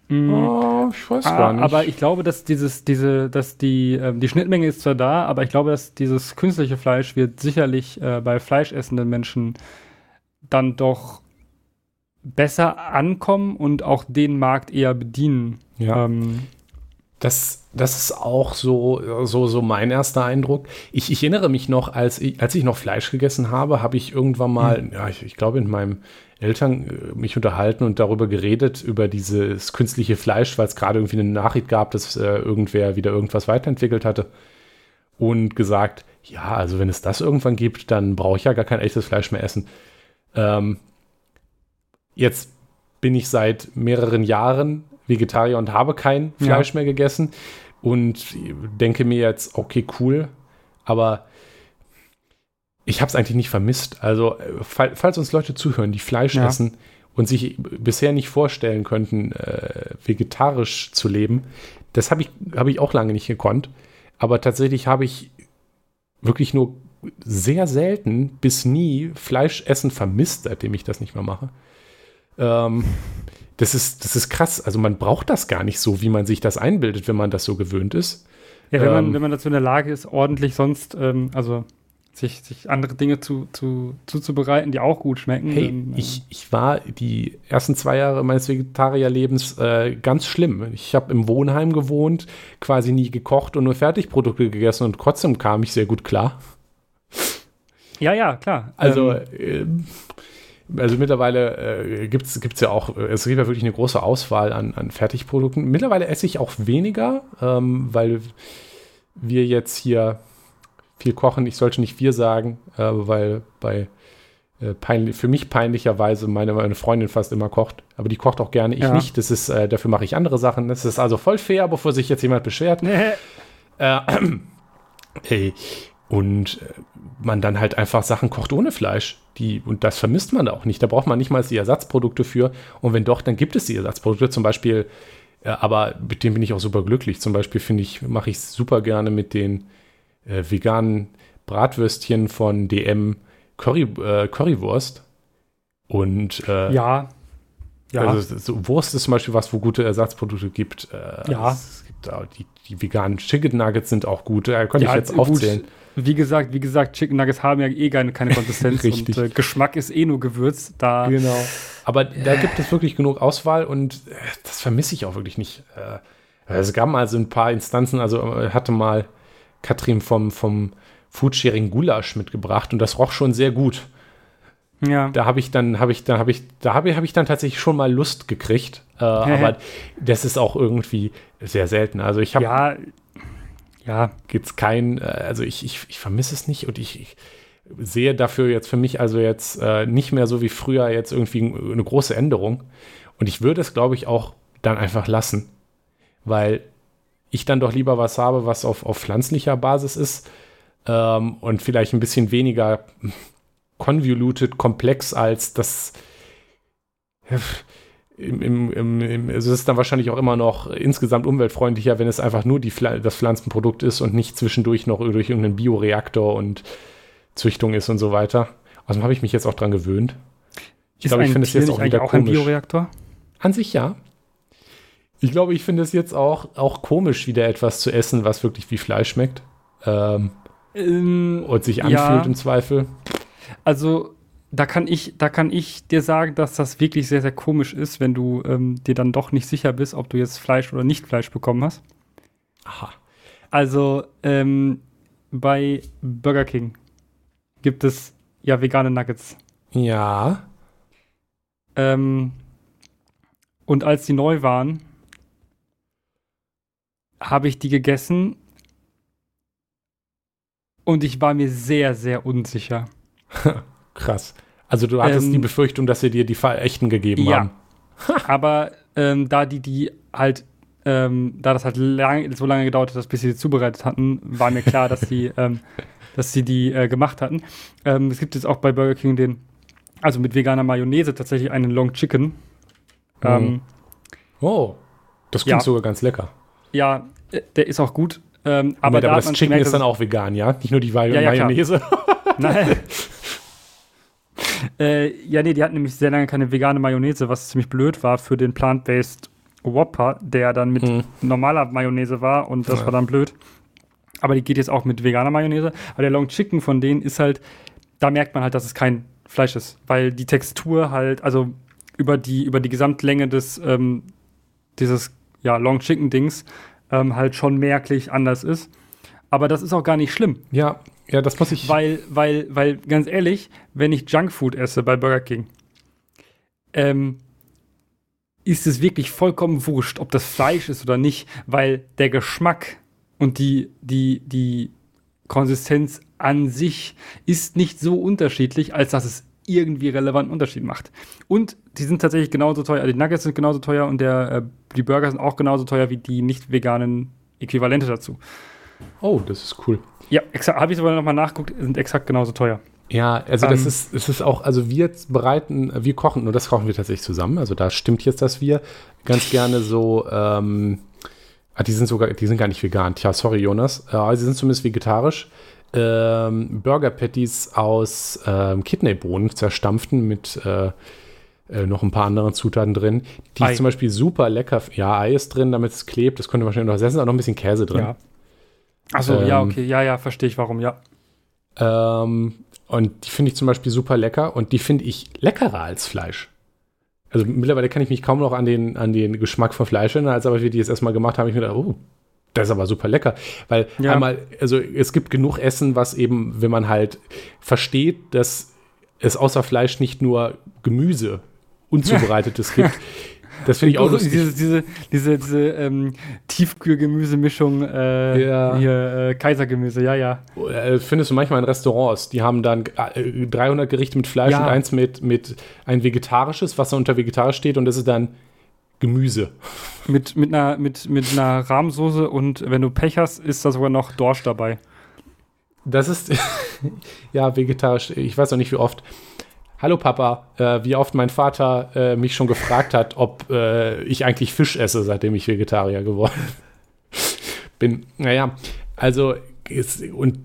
Mhm. Oh, ich weiß ah, gar nicht. Aber ich glaube, dass dieses, diese, dass die, äh, die Schnittmenge ist zwar da, aber ich glaube, dass dieses künstliche Fleisch wird sicherlich äh, bei fleischessenden Menschen dann doch besser ankommen und auch den Markt eher bedienen. Ja. Ähm, das das ist auch so, so, so mein erster Eindruck. Ich, ich erinnere mich noch, als ich, als ich noch Fleisch gegessen habe, habe ich irgendwann mal, mhm. ja, ich, ich glaube, in meinem Eltern äh, mich unterhalten und darüber geredet, über dieses künstliche Fleisch, weil es gerade irgendwie eine Nachricht gab, dass äh, irgendwer wieder irgendwas weiterentwickelt hatte. Und gesagt, ja, also wenn es das irgendwann gibt, dann brauche ich ja gar kein echtes Fleisch mehr essen. Ähm, jetzt bin ich seit mehreren Jahren Vegetarier und habe kein Fleisch ja. mehr gegessen und denke mir jetzt, okay, cool, aber ich habe es eigentlich nicht vermisst. Also, falls uns Leute zuhören, die Fleisch ja. essen und sich bisher nicht vorstellen könnten, äh, vegetarisch zu leben, das habe ich, hab ich auch lange nicht gekonnt. Aber tatsächlich habe ich wirklich nur sehr selten bis nie Fleischessen vermisst, seitdem ich das nicht mehr mache. Ähm, das ist, das ist krass. Also man braucht das gar nicht so, wie man sich das einbildet, wenn man das so gewöhnt ist. Ja, wenn, ähm, man, wenn man dazu in der Lage ist, ordentlich sonst, ähm, also sich, sich andere Dinge zu, zu, zuzubereiten, die auch gut schmecken. Hey, dann, ich, ähm, ich war die ersten zwei Jahre meines Vegetarierlebens äh, ganz schlimm. Ich habe im Wohnheim gewohnt, quasi nie gekocht und nur Fertigprodukte gegessen und trotzdem kam ich sehr gut klar. Ja, ja, klar. Also, ähm, äh, also mittlerweile äh, gibt es ja auch, es gibt ja wirklich eine große Auswahl an, an Fertigprodukten. Mittlerweile esse ich auch weniger, ähm, weil wir jetzt hier viel kochen. Ich sollte nicht wir sagen, äh, weil bei äh, peinlich, für mich peinlicherweise meine, meine Freundin fast immer kocht. Aber die kocht auch gerne, ich ja. nicht. Das ist, äh, dafür mache ich andere Sachen. Das ist also voll fair, bevor sich jetzt jemand beschwert. Nee. Äh, (clears throat) ey. Und äh, man dann halt einfach Sachen kocht ohne Fleisch. Die, und das vermisst man auch nicht. Da braucht man nicht mal die Ersatzprodukte für. Und wenn doch, dann gibt es die Ersatzprodukte. Zum Beispiel, äh, aber mit dem bin ich auch super glücklich. Zum Beispiel finde ich, mache ich super gerne mit den äh, veganen Bratwürstchen von DM Curry, äh, Currywurst. Und äh, ja. ja. Also so Wurst ist zum Beispiel was, wo gute Ersatzprodukte gibt. Äh, ja. Es auch die, die veganen Chicken Nuggets sind auch gut. Da könnte ja, ich jetzt aufzählen. Gut. Wie gesagt, wie gesagt, Chicken Nuggets haben ja eh keine, keine Konsistenz (laughs) und äh, Geschmack ist eh nur Gewürz. Da genau. Aber da gibt es wirklich genug Auswahl und äh, das vermisse ich auch wirklich nicht. Äh, es gab mal so ein paar Instanzen, also hatte mal Katrin vom, vom Foodsharing Gulasch mitgebracht und das roch schon sehr gut. Ja. Da habe ich dann, habe ich, dann habe ich, da habe hab ich dann tatsächlich schon mal Lust gekriegt. Äh, aber das ist auch irgendwie sehr selten. Also ich habe. Ja, ja. Gibt's kein, äh, also ich, ich, ich vermisse es nicht und ich, ich sehe dafür jetzt für mich also jetzt äh, nicht mehr so wie früher jetzt irgendwie eine große Änderung. Und ich würde es, glaube ich, auch dann einfach lassen. Weil ich dann doch lieber was habe, was auf, auf pflanzlicher Basis ist ähm, und vielleicht ein bisschen weniger convoluted, komplex als das. Im, im, im, also es ist dann wahrscheinlich auch immer noch insgesamt umweltfreundlicher, wenn es einfach nur die, das Pflanzenprodukt ist und nicht zwischendurch noch durch irgendeinen Bioreaktor und Züchtung ist und so weiter. Also habe ich mich jetzt auch dran gewöhnt. Ich glaube, ich finde es jetzt auch wieder auch komisch. ein Bioreaktor? An sich ja. Ich glaube, ich finde es jetzt auch, auch komisch, wieder etwas zu essen, was wirklich wie Fleisch schmeckt. Ähm, ähm, und sich anfühlt ja. im Zweifel. Also, da kann ich, da kann ich dir sagen, dass das wirklich sehr, sehr komisch ist, wenn du ähm, dir dann doch nicht sicher bist, ob du jetzt Fleisch oder nicht Fleisch bekommen hast. Aha. Also, ähm, bei Burger King gibt es ja vegane Nuggets. Ja. Ähm, und als die neu waren, habe ich die gegessen und ich war mir sehr, sehr unsicher. (laughs) Krass. Also du hattest ähm, die Befürchtung, dass sie dir die echten gegeben ja. haben. (laughs) Aber ähm, da die die halt, ähm, da das halt lang, so lange gedauert hat, bis sie sie zubereitet hatten, war mir klar, dass sie, (laughs) ähm, dass sie die äh, gemacht hatten. Ähm, es gibt jetzt auch bei Burger King den, also mit veganer Mayonnaise tatsächlich einen Long Chicken. Mhm. oh, das klingt ja. sogar ganz lecker. Ja, äh, der ist auch gut. Ähm, aber, Moment, aber das Chicken gemerkt, ist dann auch vegan, ja? Nicht nur die ja, ja, Mayonnaise. (laughs) Nein. Äh, ja, nee, die hatten nämlich sehr lange keine vegane Mayonnaise, was ziemlich blöd war für den Plant-Based Whopper, der dann mit hm. normaler Mayonnaise war und das ja. war dann blöd. Aber die geht jetzt auch mit veganer Mayonnaise. Aber der Long Chicken von denen ist halt, da merkt man halt, dass es kein Fleisch ist, weil die Textur halt, also über die, über die Gesamtlänge des, ähm, dieses ja, Long Chicken Dings ähm, halt schon merklich anders ist. Aber das ist auch gar nicht schlimm. Ja, ja, das muss ich. Weil, weil, weil, ganz ehrlich, wenn ich Junkfood esse bei Burger King, ähm, ist es wirklich vollkommen wurscht, ob das Fleisch ist oder nicht, weil der Geschmack und die, die, die Konsistenz an sich ist nicht so unterschiedlich, als dass es irgendwie relevanten Unterschied macht. Und die sind tatsächlich genauso teuer, die Nuggets sind genauso teuer und der, äh, die Burger sind auch genauso teuer wie die nicht veganen Äquivalente dazu. Oh, das ist cool. Ja, habe ich aber nochmal nachgeguckt, sind exakt genauso teuer. Ja, also das ähm, ist, es ist auch, also wir bereiten, wir kochen, und das kochen wir tatsächlich zusammen. Also da stimmt jetzt, dass wir ganz gerne so, ähm, ah, die sind sogar, die sind gar nicht vegan. Tja, sorry, Jonas. Äh, sie sind zumindest vegetarisch. Ähm, Burger Patties aus ähm, Kidneybohnen zerstampften mit äh, äh, noch ein paar anderen Zutaten drin, die Ei. zum Beispiel super lecker. Ja, Ei ist drin, damit es klebt. Das könnte man wahrscheinlich noch essen. Auch noch ein bisschen Käse drin. Ja. Achso, ähm, ja, okay. Ja, ja, verstehe ich warum, ja. Ähm, und die finde ich zum Beispiel super lecker und die finde ich leckerer als Fleisch. Also mittlerweile kann ich mich kaum noch an den, an den Geschmack von Fleisch erinnern, als aber wir die jetzt erstmal gemacht haben, ich mir gedacht, oh, das ist aber super lecker. Weil ja. einmal, also es gibt genug Essen, was eben, wenn man halt versteht, dass es außer Fleisch nicht nur Gemüse (laughs) unzubereitetes gibt, Das finde ich auch lustig. Diese, diese, diese, diese ähm, Tiefkühlgemüsemischung, äh, ja. hier, äh, Kaisergemüse, ja, ja. Äh, findest du manchmal in Restaurants, die haben dann 300 äh, Gerichte mit Fleisch ja. und eins mit, mit ein vegetarisches, was da unter vegetarisch steht und das ist dann Gemüse. Mit, mit, einer, mit, mit einer Rahmsoße und wenn du Pech hast, ist da sogar noch Dorsch dabei. Das ist, (laughs) ja, vegetarisch, ich weiß auch nicht wie oft. Hallo Papa, äh, wie oft mein Vater äh, mich schon gefragt hat, ob äh, ich eigentlich Fisch esse, seitdem ich Vegetarier geworden (laughs) bin. Naja, also ist, und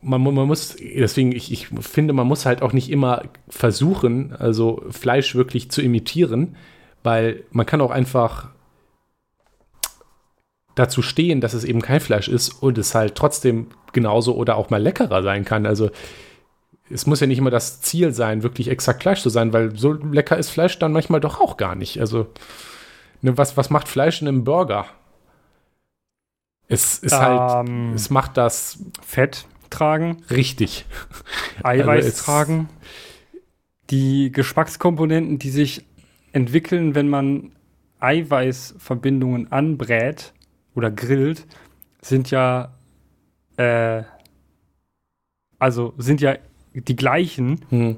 man, man, muss, deswegen, ich, ich finde, man muss halt auch nicht immer versuchen, also Fleisch wirklich zu imitieren, weil man kann auch einfach dazu stehen, dass es eben kein Fleisch ist und es halt trotzdem genauso oder auch mal leckerer sein kann. Also es muss ja nicht immer das Ziel sein, wirklich exakt Fleisch zu sein, weil so lecker ist Fleisch dann manchmal doch auch gar nicht. Also, ne, was, was macht Fleisch in einem Burger? Es ist halt, ähm, es macht das Fett tragen. Richtig. Eiweiß also tragen. Die Geschmackskomponenten, die sich entwickeln, wenn man Eiweißverbindungen anbrät oder grillt, sind ja äh, also sind ja die gleichen, hm.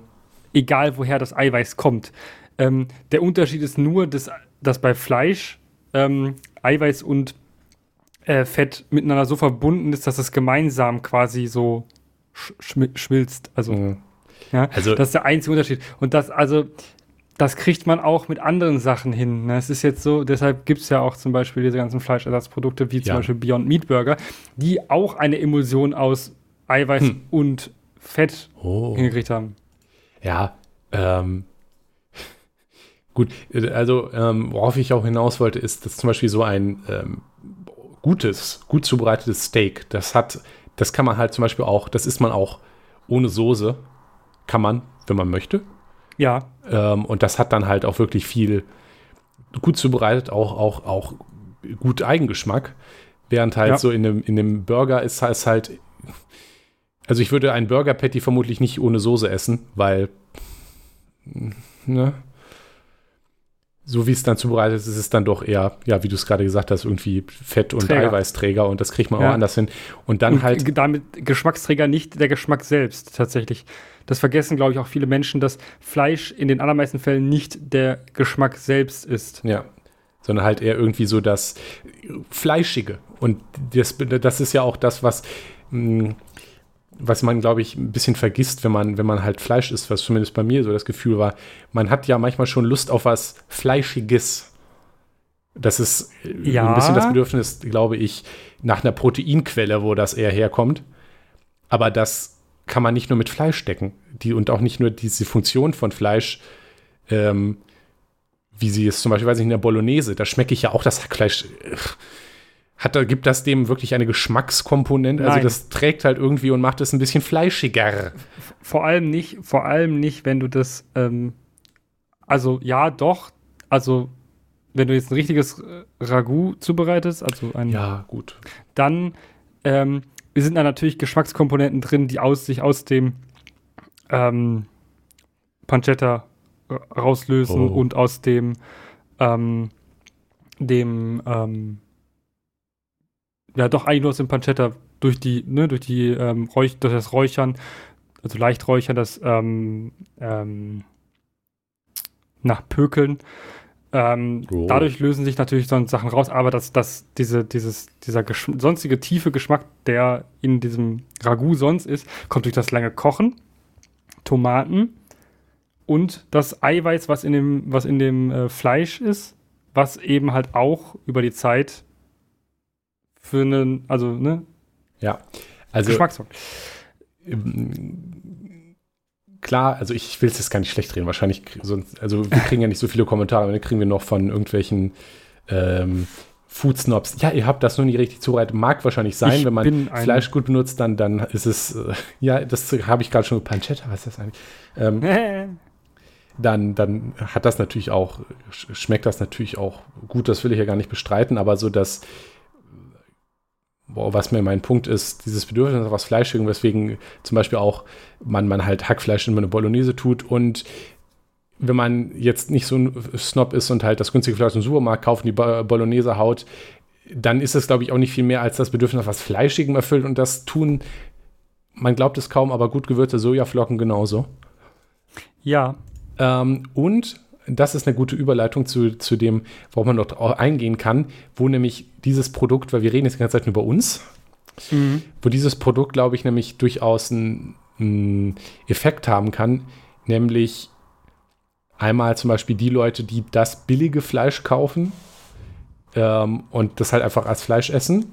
egal woher das Eiweiß kommt. Ähm, der Unterschied ist nur, dass, dass bei Fleisch ähm, Eiweiß und äh, Fett miteinander so verbunden ist, dass es gemeinsam quasi so schm schmilzt. Also, hm. ja, also, das ist der einzige Unterschied. Und das, also, das kriegt man auch mit anderen Sachen hin. Ne? Es ist jetzt so, deshalb gibt es ja auch zum Beispiel diese ganzen Fleischersatzprodukte, wie zum ja. Beispiel Beyond Meat Burger, die auch eine Emulsion aus Eiweiß hm. und Fett oh. hingekriegt haben. Ja, ähm, (laughs) gut, also ähm, worauf ich auch hinaus wollte, ist, dass zum Beispiel so ein ähm, gutes, gut zubereitetes Steak, das hat, das kann man halt zum Beispiel auch, das isst man auch ohne Soße, kann man, wenn man möchte. Ja. Ähm, und das hat dann halt auch wirklich viel gut zubereitet, auch, auch, auch gut Eigengeschmack. Während halt ja. so in dem, in dem Burger ist, ist halt also ich würde einen Burger Patty vermutlich nicht ohne Soße essen, weil ne, so wie es dann zubereitet ist, ist es dann doch eher, ja, wie du es gerade gesagt hast, irgendwie Fett- und Träger. Eiweißträger und das kriegt man ja. auch anders hin. Und dann und halt. Damit Geschmacksträger nicht der Geschmack selbst tatsächlich. Das vergessen, glaube ich, auch viele Menschen, dass Fleisch in den allermeisten Fällen nicht der Geschmack selbst ist. Ja. Sondern halt eher irgendwie so das Fleischige. Und das, das ist ja auch das, was. Was man, glaube ich, ein bisschen vergisst, wenn man, wenn man halt Fleisch isst, was zumindest bei mir so das Gefühl war, man hat ja manchmal schon Lust auf was Fleischiges. Das ist ja. ein bisschen das Bedürfnis, glaube ich, nach einer Proteinquelle, wo das eher herkommt. Aber das kann man nicht nur mit Fleisch decken. Die, und auch nicht nur diese Funktion von Fleisch, ähm, wie sie es zum Beispiel, weiß ich, in der Bolognese, da schmecke ich ja auch das Hackfleisch. Äh, hat, gibt das dem wirklich eine Geschmackskomponente? Also Nein. Das trägt halt irgendwie und macht es ein bisschen fleischiger. Vor allem nicht, vor allem nicht, wenn du das, ähm, also ja, doch, also wenn du jetzt ein richtiges Ragout zubereitest, also ein. Ja, gut. Dann ähm, sind da natürlich Geschmackskomponenten drin, die aus, sich aus dem ähm, Pancetta rauslösen oh. und aus dem ähm, dem ähm, ja doch eigentlich nur aus dem Pancetta durch die ne, durch die ähm, Räuch, durch das Räuchern also leicht räuchern das ähm, ähm, nach Pökeln ähm, oh. Dadurch lösen sich natürlich so Sachen raus, aber dass das, diese, dieses, dieser sonstige tiefe Geschmack, der in diesem Ragout sonst ist, kommt durch das lange Kochen, Tomaten und das Eiweiß, was in dem, was in dem äh, Fleisch ist, was eben halt auch über die Zeit für einen, also, ne? Ja, also. Geschmack sorgt klar, also ich will es jetzt gar nicht schlecht reden, wahrscheinlich, sonst, also wir kriegen ja nicht so viele Kommentare, dann kriegen wir noch von irgendwelchen ähm, Food Snobs. Ja, ihr habt das nur nicht richtig zubereitet. Mag wahrscheinlich sein, ich wenn man Fleisch gut benutzt, dann, dann ist es, äh, ja, das habe ich gerade schon mit Pancetta, was ist das eigentlich? Ähm, (laughs) dann, dann hat das natürlich auch, schmeckt das natürlich auch gut, das will ich ja gar nicht bestreiten, aber so dass was mir mein Punkt ist, dieses Bedürfnis nach was Fleischigem, weswegen zum Beispiel auch man, man halt Hackfleisch in eine Bolognese tut und wenn man jetzt nicht so ein Snob ist und halt das günstige Fleisch im Supermarkt kauft und die Bolognese haut, dann ist es, glaube ich, auch nicht viel mehr als das Bedürfnis nach was Fleischigem erfüllt und das tun, man glaubt es kaum, aber gut gewürzte Sojaflocken genauso. Ja. Ähm, und das ist eine gute Überleitung zu, zu dem, worauf man noch eingehen kann, wo nämlich dieses Produkt, weil wir reden jetzt die ganze Zeit über uns, mhm. wo dieses Produkt, glaube ich, nämlich durchaus einen, einen Effekt haben kann, nämlich einmal zum Beispiel die Leute, die das billige Fleisch kaufen ähm, und das halt einfach als Fleisch essen.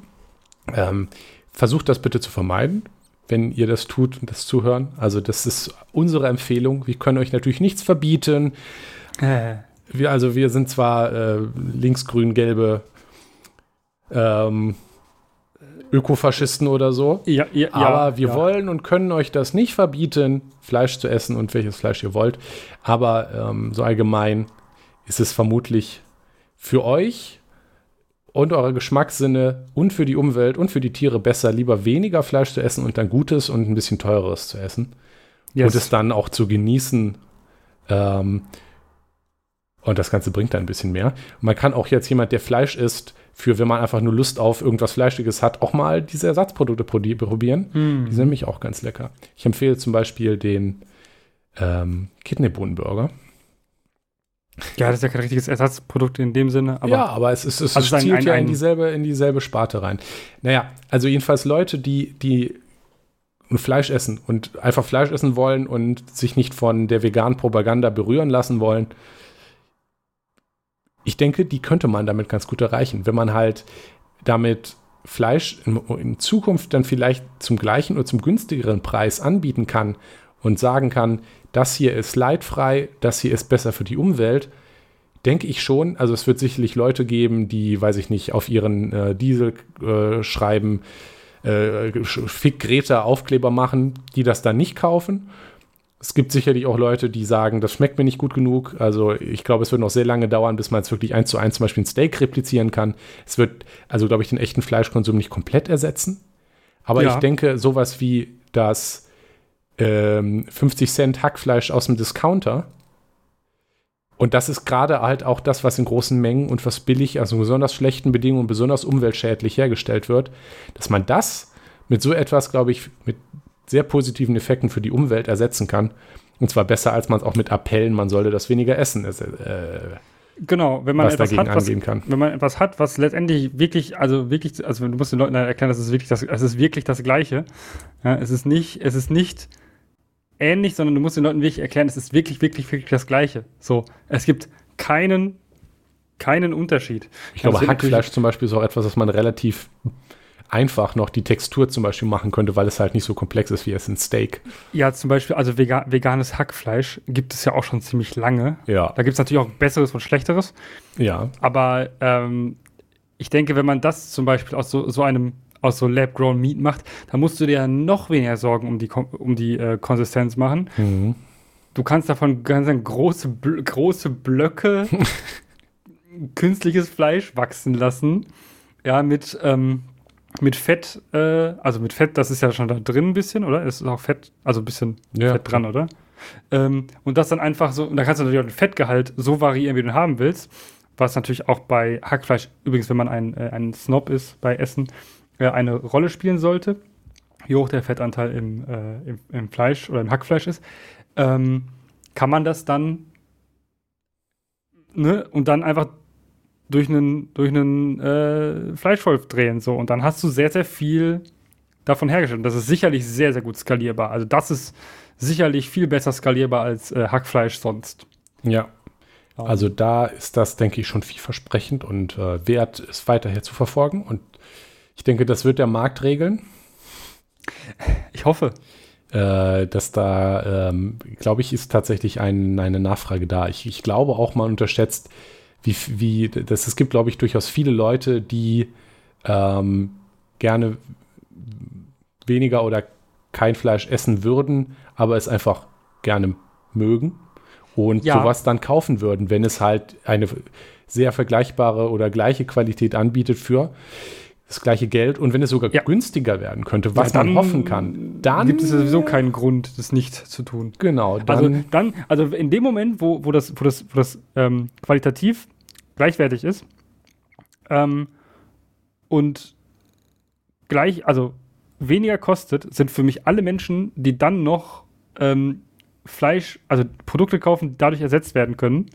Ähm, versucht das bitte zu vermeiden, wenn ihr das tut und das zuhören. Also das ist unsere Empfehlung. Wir können euch natürlich nichts verbieten. Wir, also wir sind zwar äh, linksgrün-gelbe ähm, Ökofaschisten oder so, ja, ja, aber wir ja. wollen und können euch das nicht verbieten, Fleisch zu essen und welches Fleisch ihr wollt. Aber ähm, so allgemein ist es vermutlich für euch und eure Geschmackssinne und für die Umwelt und für die Tiere besser, lieber weniger Fleisch zu essen und dann Gutes und ein bisschen Teureres zu essen. Yes. Und es dann auch zu genießen. Ähm, und das Ganze bringt dann ein bisschen mehr. Und man kann auch jetzt jemand, der Fleisch isst, für wenn man einfach nur Lust auf irgendwas Fleischiges hat, auch mal diese Ersatzprodukte probieren. Mhm. Die sind nämlich auch ganz lecker. Ich empfehle zum Beispiel den ähm, Kidneybohnenburger. Ja, das ist ja kein richtiges Ersatzprodukt in dem Sinne. Aber ja, aber es, ist, es also stiehlt ein, ja in dieselbe, in dieselbe Sparte rein. Naja, also jedenfalls Leute, die, die Fleisch essen und einfach Fleisch essen wollen und sich nicht von der veganen Propaganda berühren lassen wollen, ich denke, die könnte man damit ganz gut erreichen, wenn man halt damit Fleisch in, in, Zukunft dann vielleicht zum gleichen oder zum günstigeren Preis anbieten kann und sagen kann, das hier ist leidfrei, das hier ist besser für die Umwelt, denke ich schon. Also es wird sicherlich Leute geben, die, weiß ich nicht, auf ihren äh, Diesel äh, schreiben, äh, Fick Greta Aufkleber machen, die das dann nicht kaufen es gibt sicherlich auch Leute, die sagen, das schmeckt mir nicht gut genug. Also ich glaube, es wird noch sehr lange dauern, bis man es wirklich eins zu eins zum Beispiel ein Steak replizieren kann. Es wird, also glaube ich, den echten Fleischkonsum nicht komplett ersetzen. Aber ja. ich denke, sowas wie das ähm, 50 Cent Hackfleisch aus dem Discounter, und das ist gerade halt auch das, was in großen Mengen und was billig, also in besonders schlechten Bedingungen, besonders umweltschädlich hergestellt wird, dass man das mit so etwas, glaube ich, mit sehr positiven Effekten für die Umwelt ersetzen kann. Und zwar besser, als man es auch mit Appellen, man sollte das weniger essen. Äh, genau, wenn man etwas hat, was, kann. wenn man etwas hat, was letztendlich wirklich, also wirklich, also du musst den Leuten erklären, das ist wirklich das, es ist wirklich das Gleiche. Ja, es ist nicht, es ist nicht ähnlich, sondern du musst den Leuten wirklich erklären, es ist wirklich, wirklich, wirklich das Gleiche. So, es gibt keinen, keinen Unterschied. Ich glaube, Hackfleisch zum Beispiel ist auch etwas, was man relativ einfach noch die Textur zum Beispiel machen könnte, weil es halt nicht so komplex ist wie es ein Steak. Ja, zum Beispiel, also vega veganes Hackfleisch gibt es ja auch schon ziemlich lange. Ja. Da gibt es natürlich auch Besseres und Schlechteres. Ja. Aber ähm, ich denke, wenn man das zum Beispiel aus so, so einem aus so Lab-Grown Meat macht, dann musst du dir ja noch weniger Sorgen um die, um die äh, Konsistenz machen. Mhm. Du kannst davon ganz große, große Blöcke (laughs) künstliches Fleisch wachsen lassen. Ja, mit, ähm, mit Fett, äh, also mit Fett, das ist ja schon da drin ein bisschen, oder? Es ist auch Fett, also ein bisschen ja. Fett dran, oder? Ähm, und das dann einfach so, und da kannst du natürlich auch den Fettgehalt so variieren, wie du ihn haben willst. Was natürlich auch bei Hackfleisch, übrigens, wenn man ein, äh, ein Snob ist bei Essen, äh, eine Rolle spielen sollte, wie hoch der Fettanteil im, äh, im, im, Fleisch oder im Hackfleisch ist, ähm, kann man das dann ne, und dann einfach durch einen, durch einen äh, Fleischwolf drehen. So. Und dann hast du sehr, sehr viel davon hergestellt. Und das ist sicherlich sehr, sehr gut skalierbar. Also das ist sicherlich viel besser skalierbar als äh, Hackfleisch sonst. Ja. Also da ist das, denke ich, schon vielversprechend und äh, wert, es weiterher zu verfolgen. Und ich denke, das wird der Markt regeln. Ich hoffe. Äh, dass da, ähm, glaube ich, ist tatsächlich ein, eine Nachfrage da. Ich, ich glaube auch, man unterschätzt, wie, wie das, es gibt, glaube ich, durchaus viele Leute, die ähm, gerne weniger oder kein Fleisch essen würden, aber es einfach gerne mögen und ja. sowas dann kaufen würden, wenn es halt eine sehr vergleichbare oder gleiche Qualität anbietet für das gleiche Geld und wenn es sogar ja. günstiger werden könnte, was ja, man hoffen kann, dann gibt es sowieso keinen Grund, das nicht zu tun. Genau. Dann also dann, also in dem Moment, wo, wo das, wo das, wo das ähm, qualitativ gleichwertig ist ähm, und gleich, also weniger kostet, sind für mich alle Menschen, die dann noch ähm, Fleisch, also Produkte kaufen, die dadurch ersetzt werden können,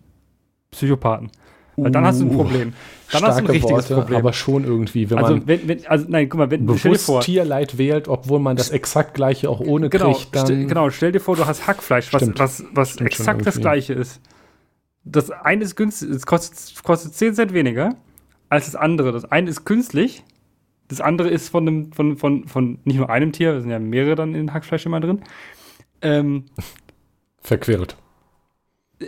Psychopathen. Weil dann hast du ein uh, Problem. Dann hast du ein richtiges Worte, Problem. Aber schon irgendwie, wenn also, man wenn, wenn, also nein, guck mal, wenn bewusst vor, Tierleid wählt, obwohl man das exakt gleiche auch ohne genau, kriegt, dann st genau, stell dir vor, du hast Hackfleisch, was, was, was exakt das gleiche ist. Das eine ist günstig, es kostet, kostet 10 Cent weniger als das andere. Das eine ist künstlich, das andere ist von einem, von, von, von nicht nur einem Tier, es sind ja mehrere dann in Hackfleisch immer drin. Ähm, (laughs) Verquirlt. Äh,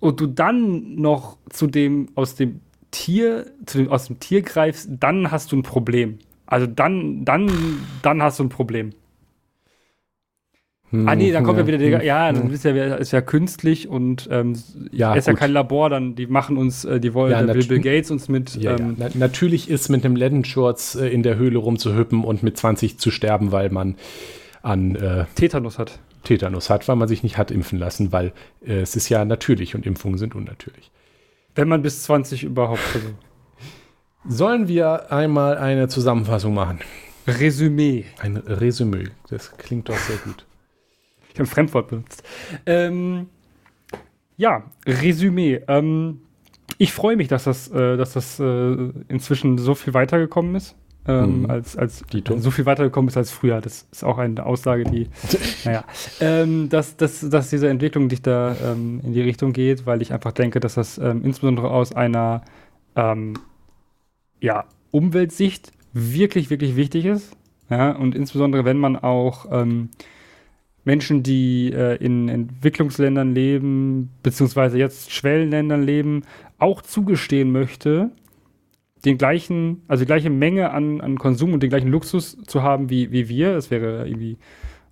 und du dann noch zu dem aus dem Tier, zu dem, aus dem Tier greifst, dann hast du ein Problem. Also dann, dann, dann hast du ein Problem. Hm, ah nee, dann kommt ja, ja wieder der, hm, ja, dann hm. ist ja, ist ja künstlich und ähm, ja, ist gut. ja kein Labor, dann die machen uns, äh, die wollen, ja, will Bill Gates uns mit. Ja, ähm, ja. Na, natürlich ist mit einem Lendenschurz äh, in der Höhle rumzuhüppen und mit 20 zu sterben, weil man an äh, Tetanus hat. Tetanus hat, weil man sich nicht hat impfen lassen, weil äh, es ist ja natürlich und Impfungen sind unnatürlich. Wenn man bis 20 überhaupt versucht. Sollen wir einmal eine Zusammenfassung machen? Resümee. Ein Resümee. Das klingt doch sehr gut. Ich habe ein Fremdwort benutzt. Ähm, ja, Resümee. Ähm, ich freue mich, dass das, äh, dass das äh, inzwischen so viel weitergekommen ist ähm, mhm. als, als so viel weitergekommen ist als früher. Das ist auch eine Aussage, die, (laughs) naja, ähm, dass, dass, dass diese Entwicklung dich da ähm, in die Richtung geht, weil ich einfach denke, dass das ähm, insbesondere aus einer ähm, ja, Umweltsicht wirklich, wirklich wichtig ist. Ja, und insbesondere, wenn man auch ähm, Menschen, die äh, in Entwicklungsländern leben, beziehungsweise jetzt Schwellenländern leben, auch zugestehen möchte, den gleichen, also die gleiche Menge an, an Konsum und den gleichen Luxus zu haben wie, wie wir. Es wäre irgendwie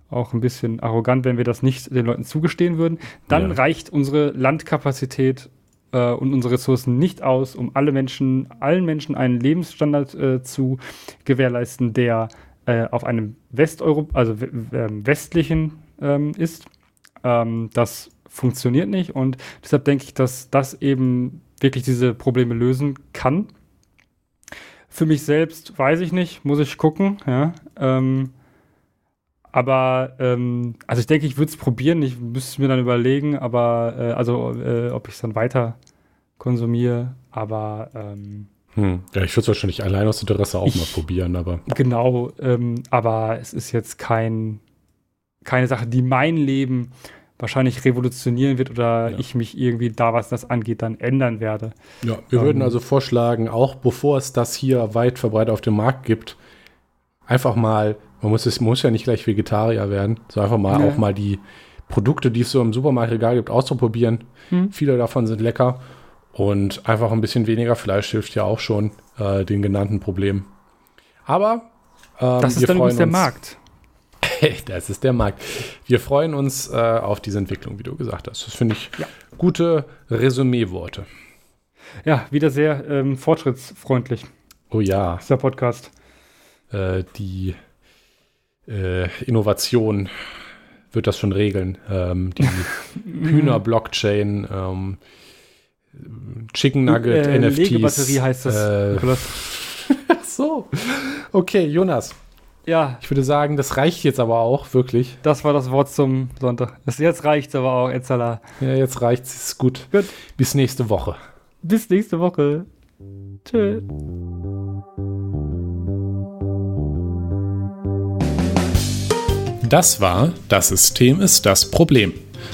auch ein bisschen arrogant, wenn wir das nicht den Leuten zugestehen würden. Dann ja. reicht unsere Landkapazität äh, und unsere Ressourcen nicht aus, um alle Menschen, allen Menschen einen Lebensstandard äh, zu gewährleisten, der äh, auf einem Westeuropa, also ähm, westlichen ähm, ist. Ähm, das funktioniert nicht und deshalb denke ich, dass das eben wirklich diese Probleme lösen kann. Für mich selbst weiß ich nicht, muss ich gucken, ja. Ähm, aber ähm, also ich denke, ich würde es probieren. Ich müsste es mir dann überlegen, aber äh, also äh, ob ich es dann weiter konsumiere. Aber ähm, hm. ja, ich würde es wahrscheinlich allein aus Interesse auch ich, mal probieren, aber genau. Ähm, aber es ist jetzt kein keine Sache, die mein Leben wahrscheinlich revolutionieren wird oder ja. ich mich irgendwie da, was das angeht, dann ändern werde. Ja, wir ähm, würden also vorschlagen, auch bevor es das hier weit verbreitet auf dem Markt gibt, einfach mal, man muss, es muss ja nicht gleich Vegetarier werden, so einfach mal ja. auch mal die Produkte, die es so im Supermarktregal gibt, auszuprobieren. Hm. Viele davon sind lecker und einfach ein bisschen weniger Fleisch hilft ja auch schon äh, den genannten Problemen. Aber ähm, das ist dann übrigens der Markt. Das ist der Markt. Wir freuen uns äh, auf diese Entwicklung, wie du gesagt hast. Das finde ich ja. gute Resümee-Worte. Ja, wieder sehr ähm, fortschrittsfreundlich. Oh ja. Dieser Podcast. Äh, die äh, Innovation wird das schon regeln. Ähm, die (laughs) Hühner-Blockchain, ähm, Chicken Nugget, äh, NFTs. Legebatterie heißt das. Äh, (laughs) so. Okay, Jonas. Ja. Ich würde sagen, das reicht jetzt aber auch, wirklich. Das war das Wort zum Sonntag. Das, jetzt reicht's aber auch, Etzala. Ja, jetzt reicht's. Ist gut. Gut. Bis nächste Woche. Bis nächste Woche. Tschüss. Das war Das System ist das Problem.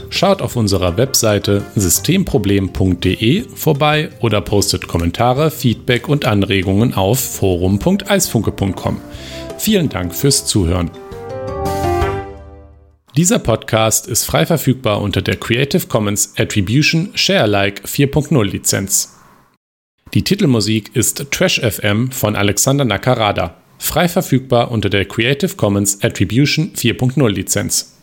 Schaut auf unserer Webseite systemproblem.de vorbei oder postet Kommentare, Feedback und Anregungen auf forum.eisfunke.com. Vielen Dank fürs Zuhören. Dieser Podcast ist frei verfügbar unter der Creative Commons Attribution Share Alike 4.0 Lizenz. Die Titelmusik ist Trash FM von Alexander Nakarada, frei verfügbar unter der Creative Commons Attribution 4.0 Lizenz.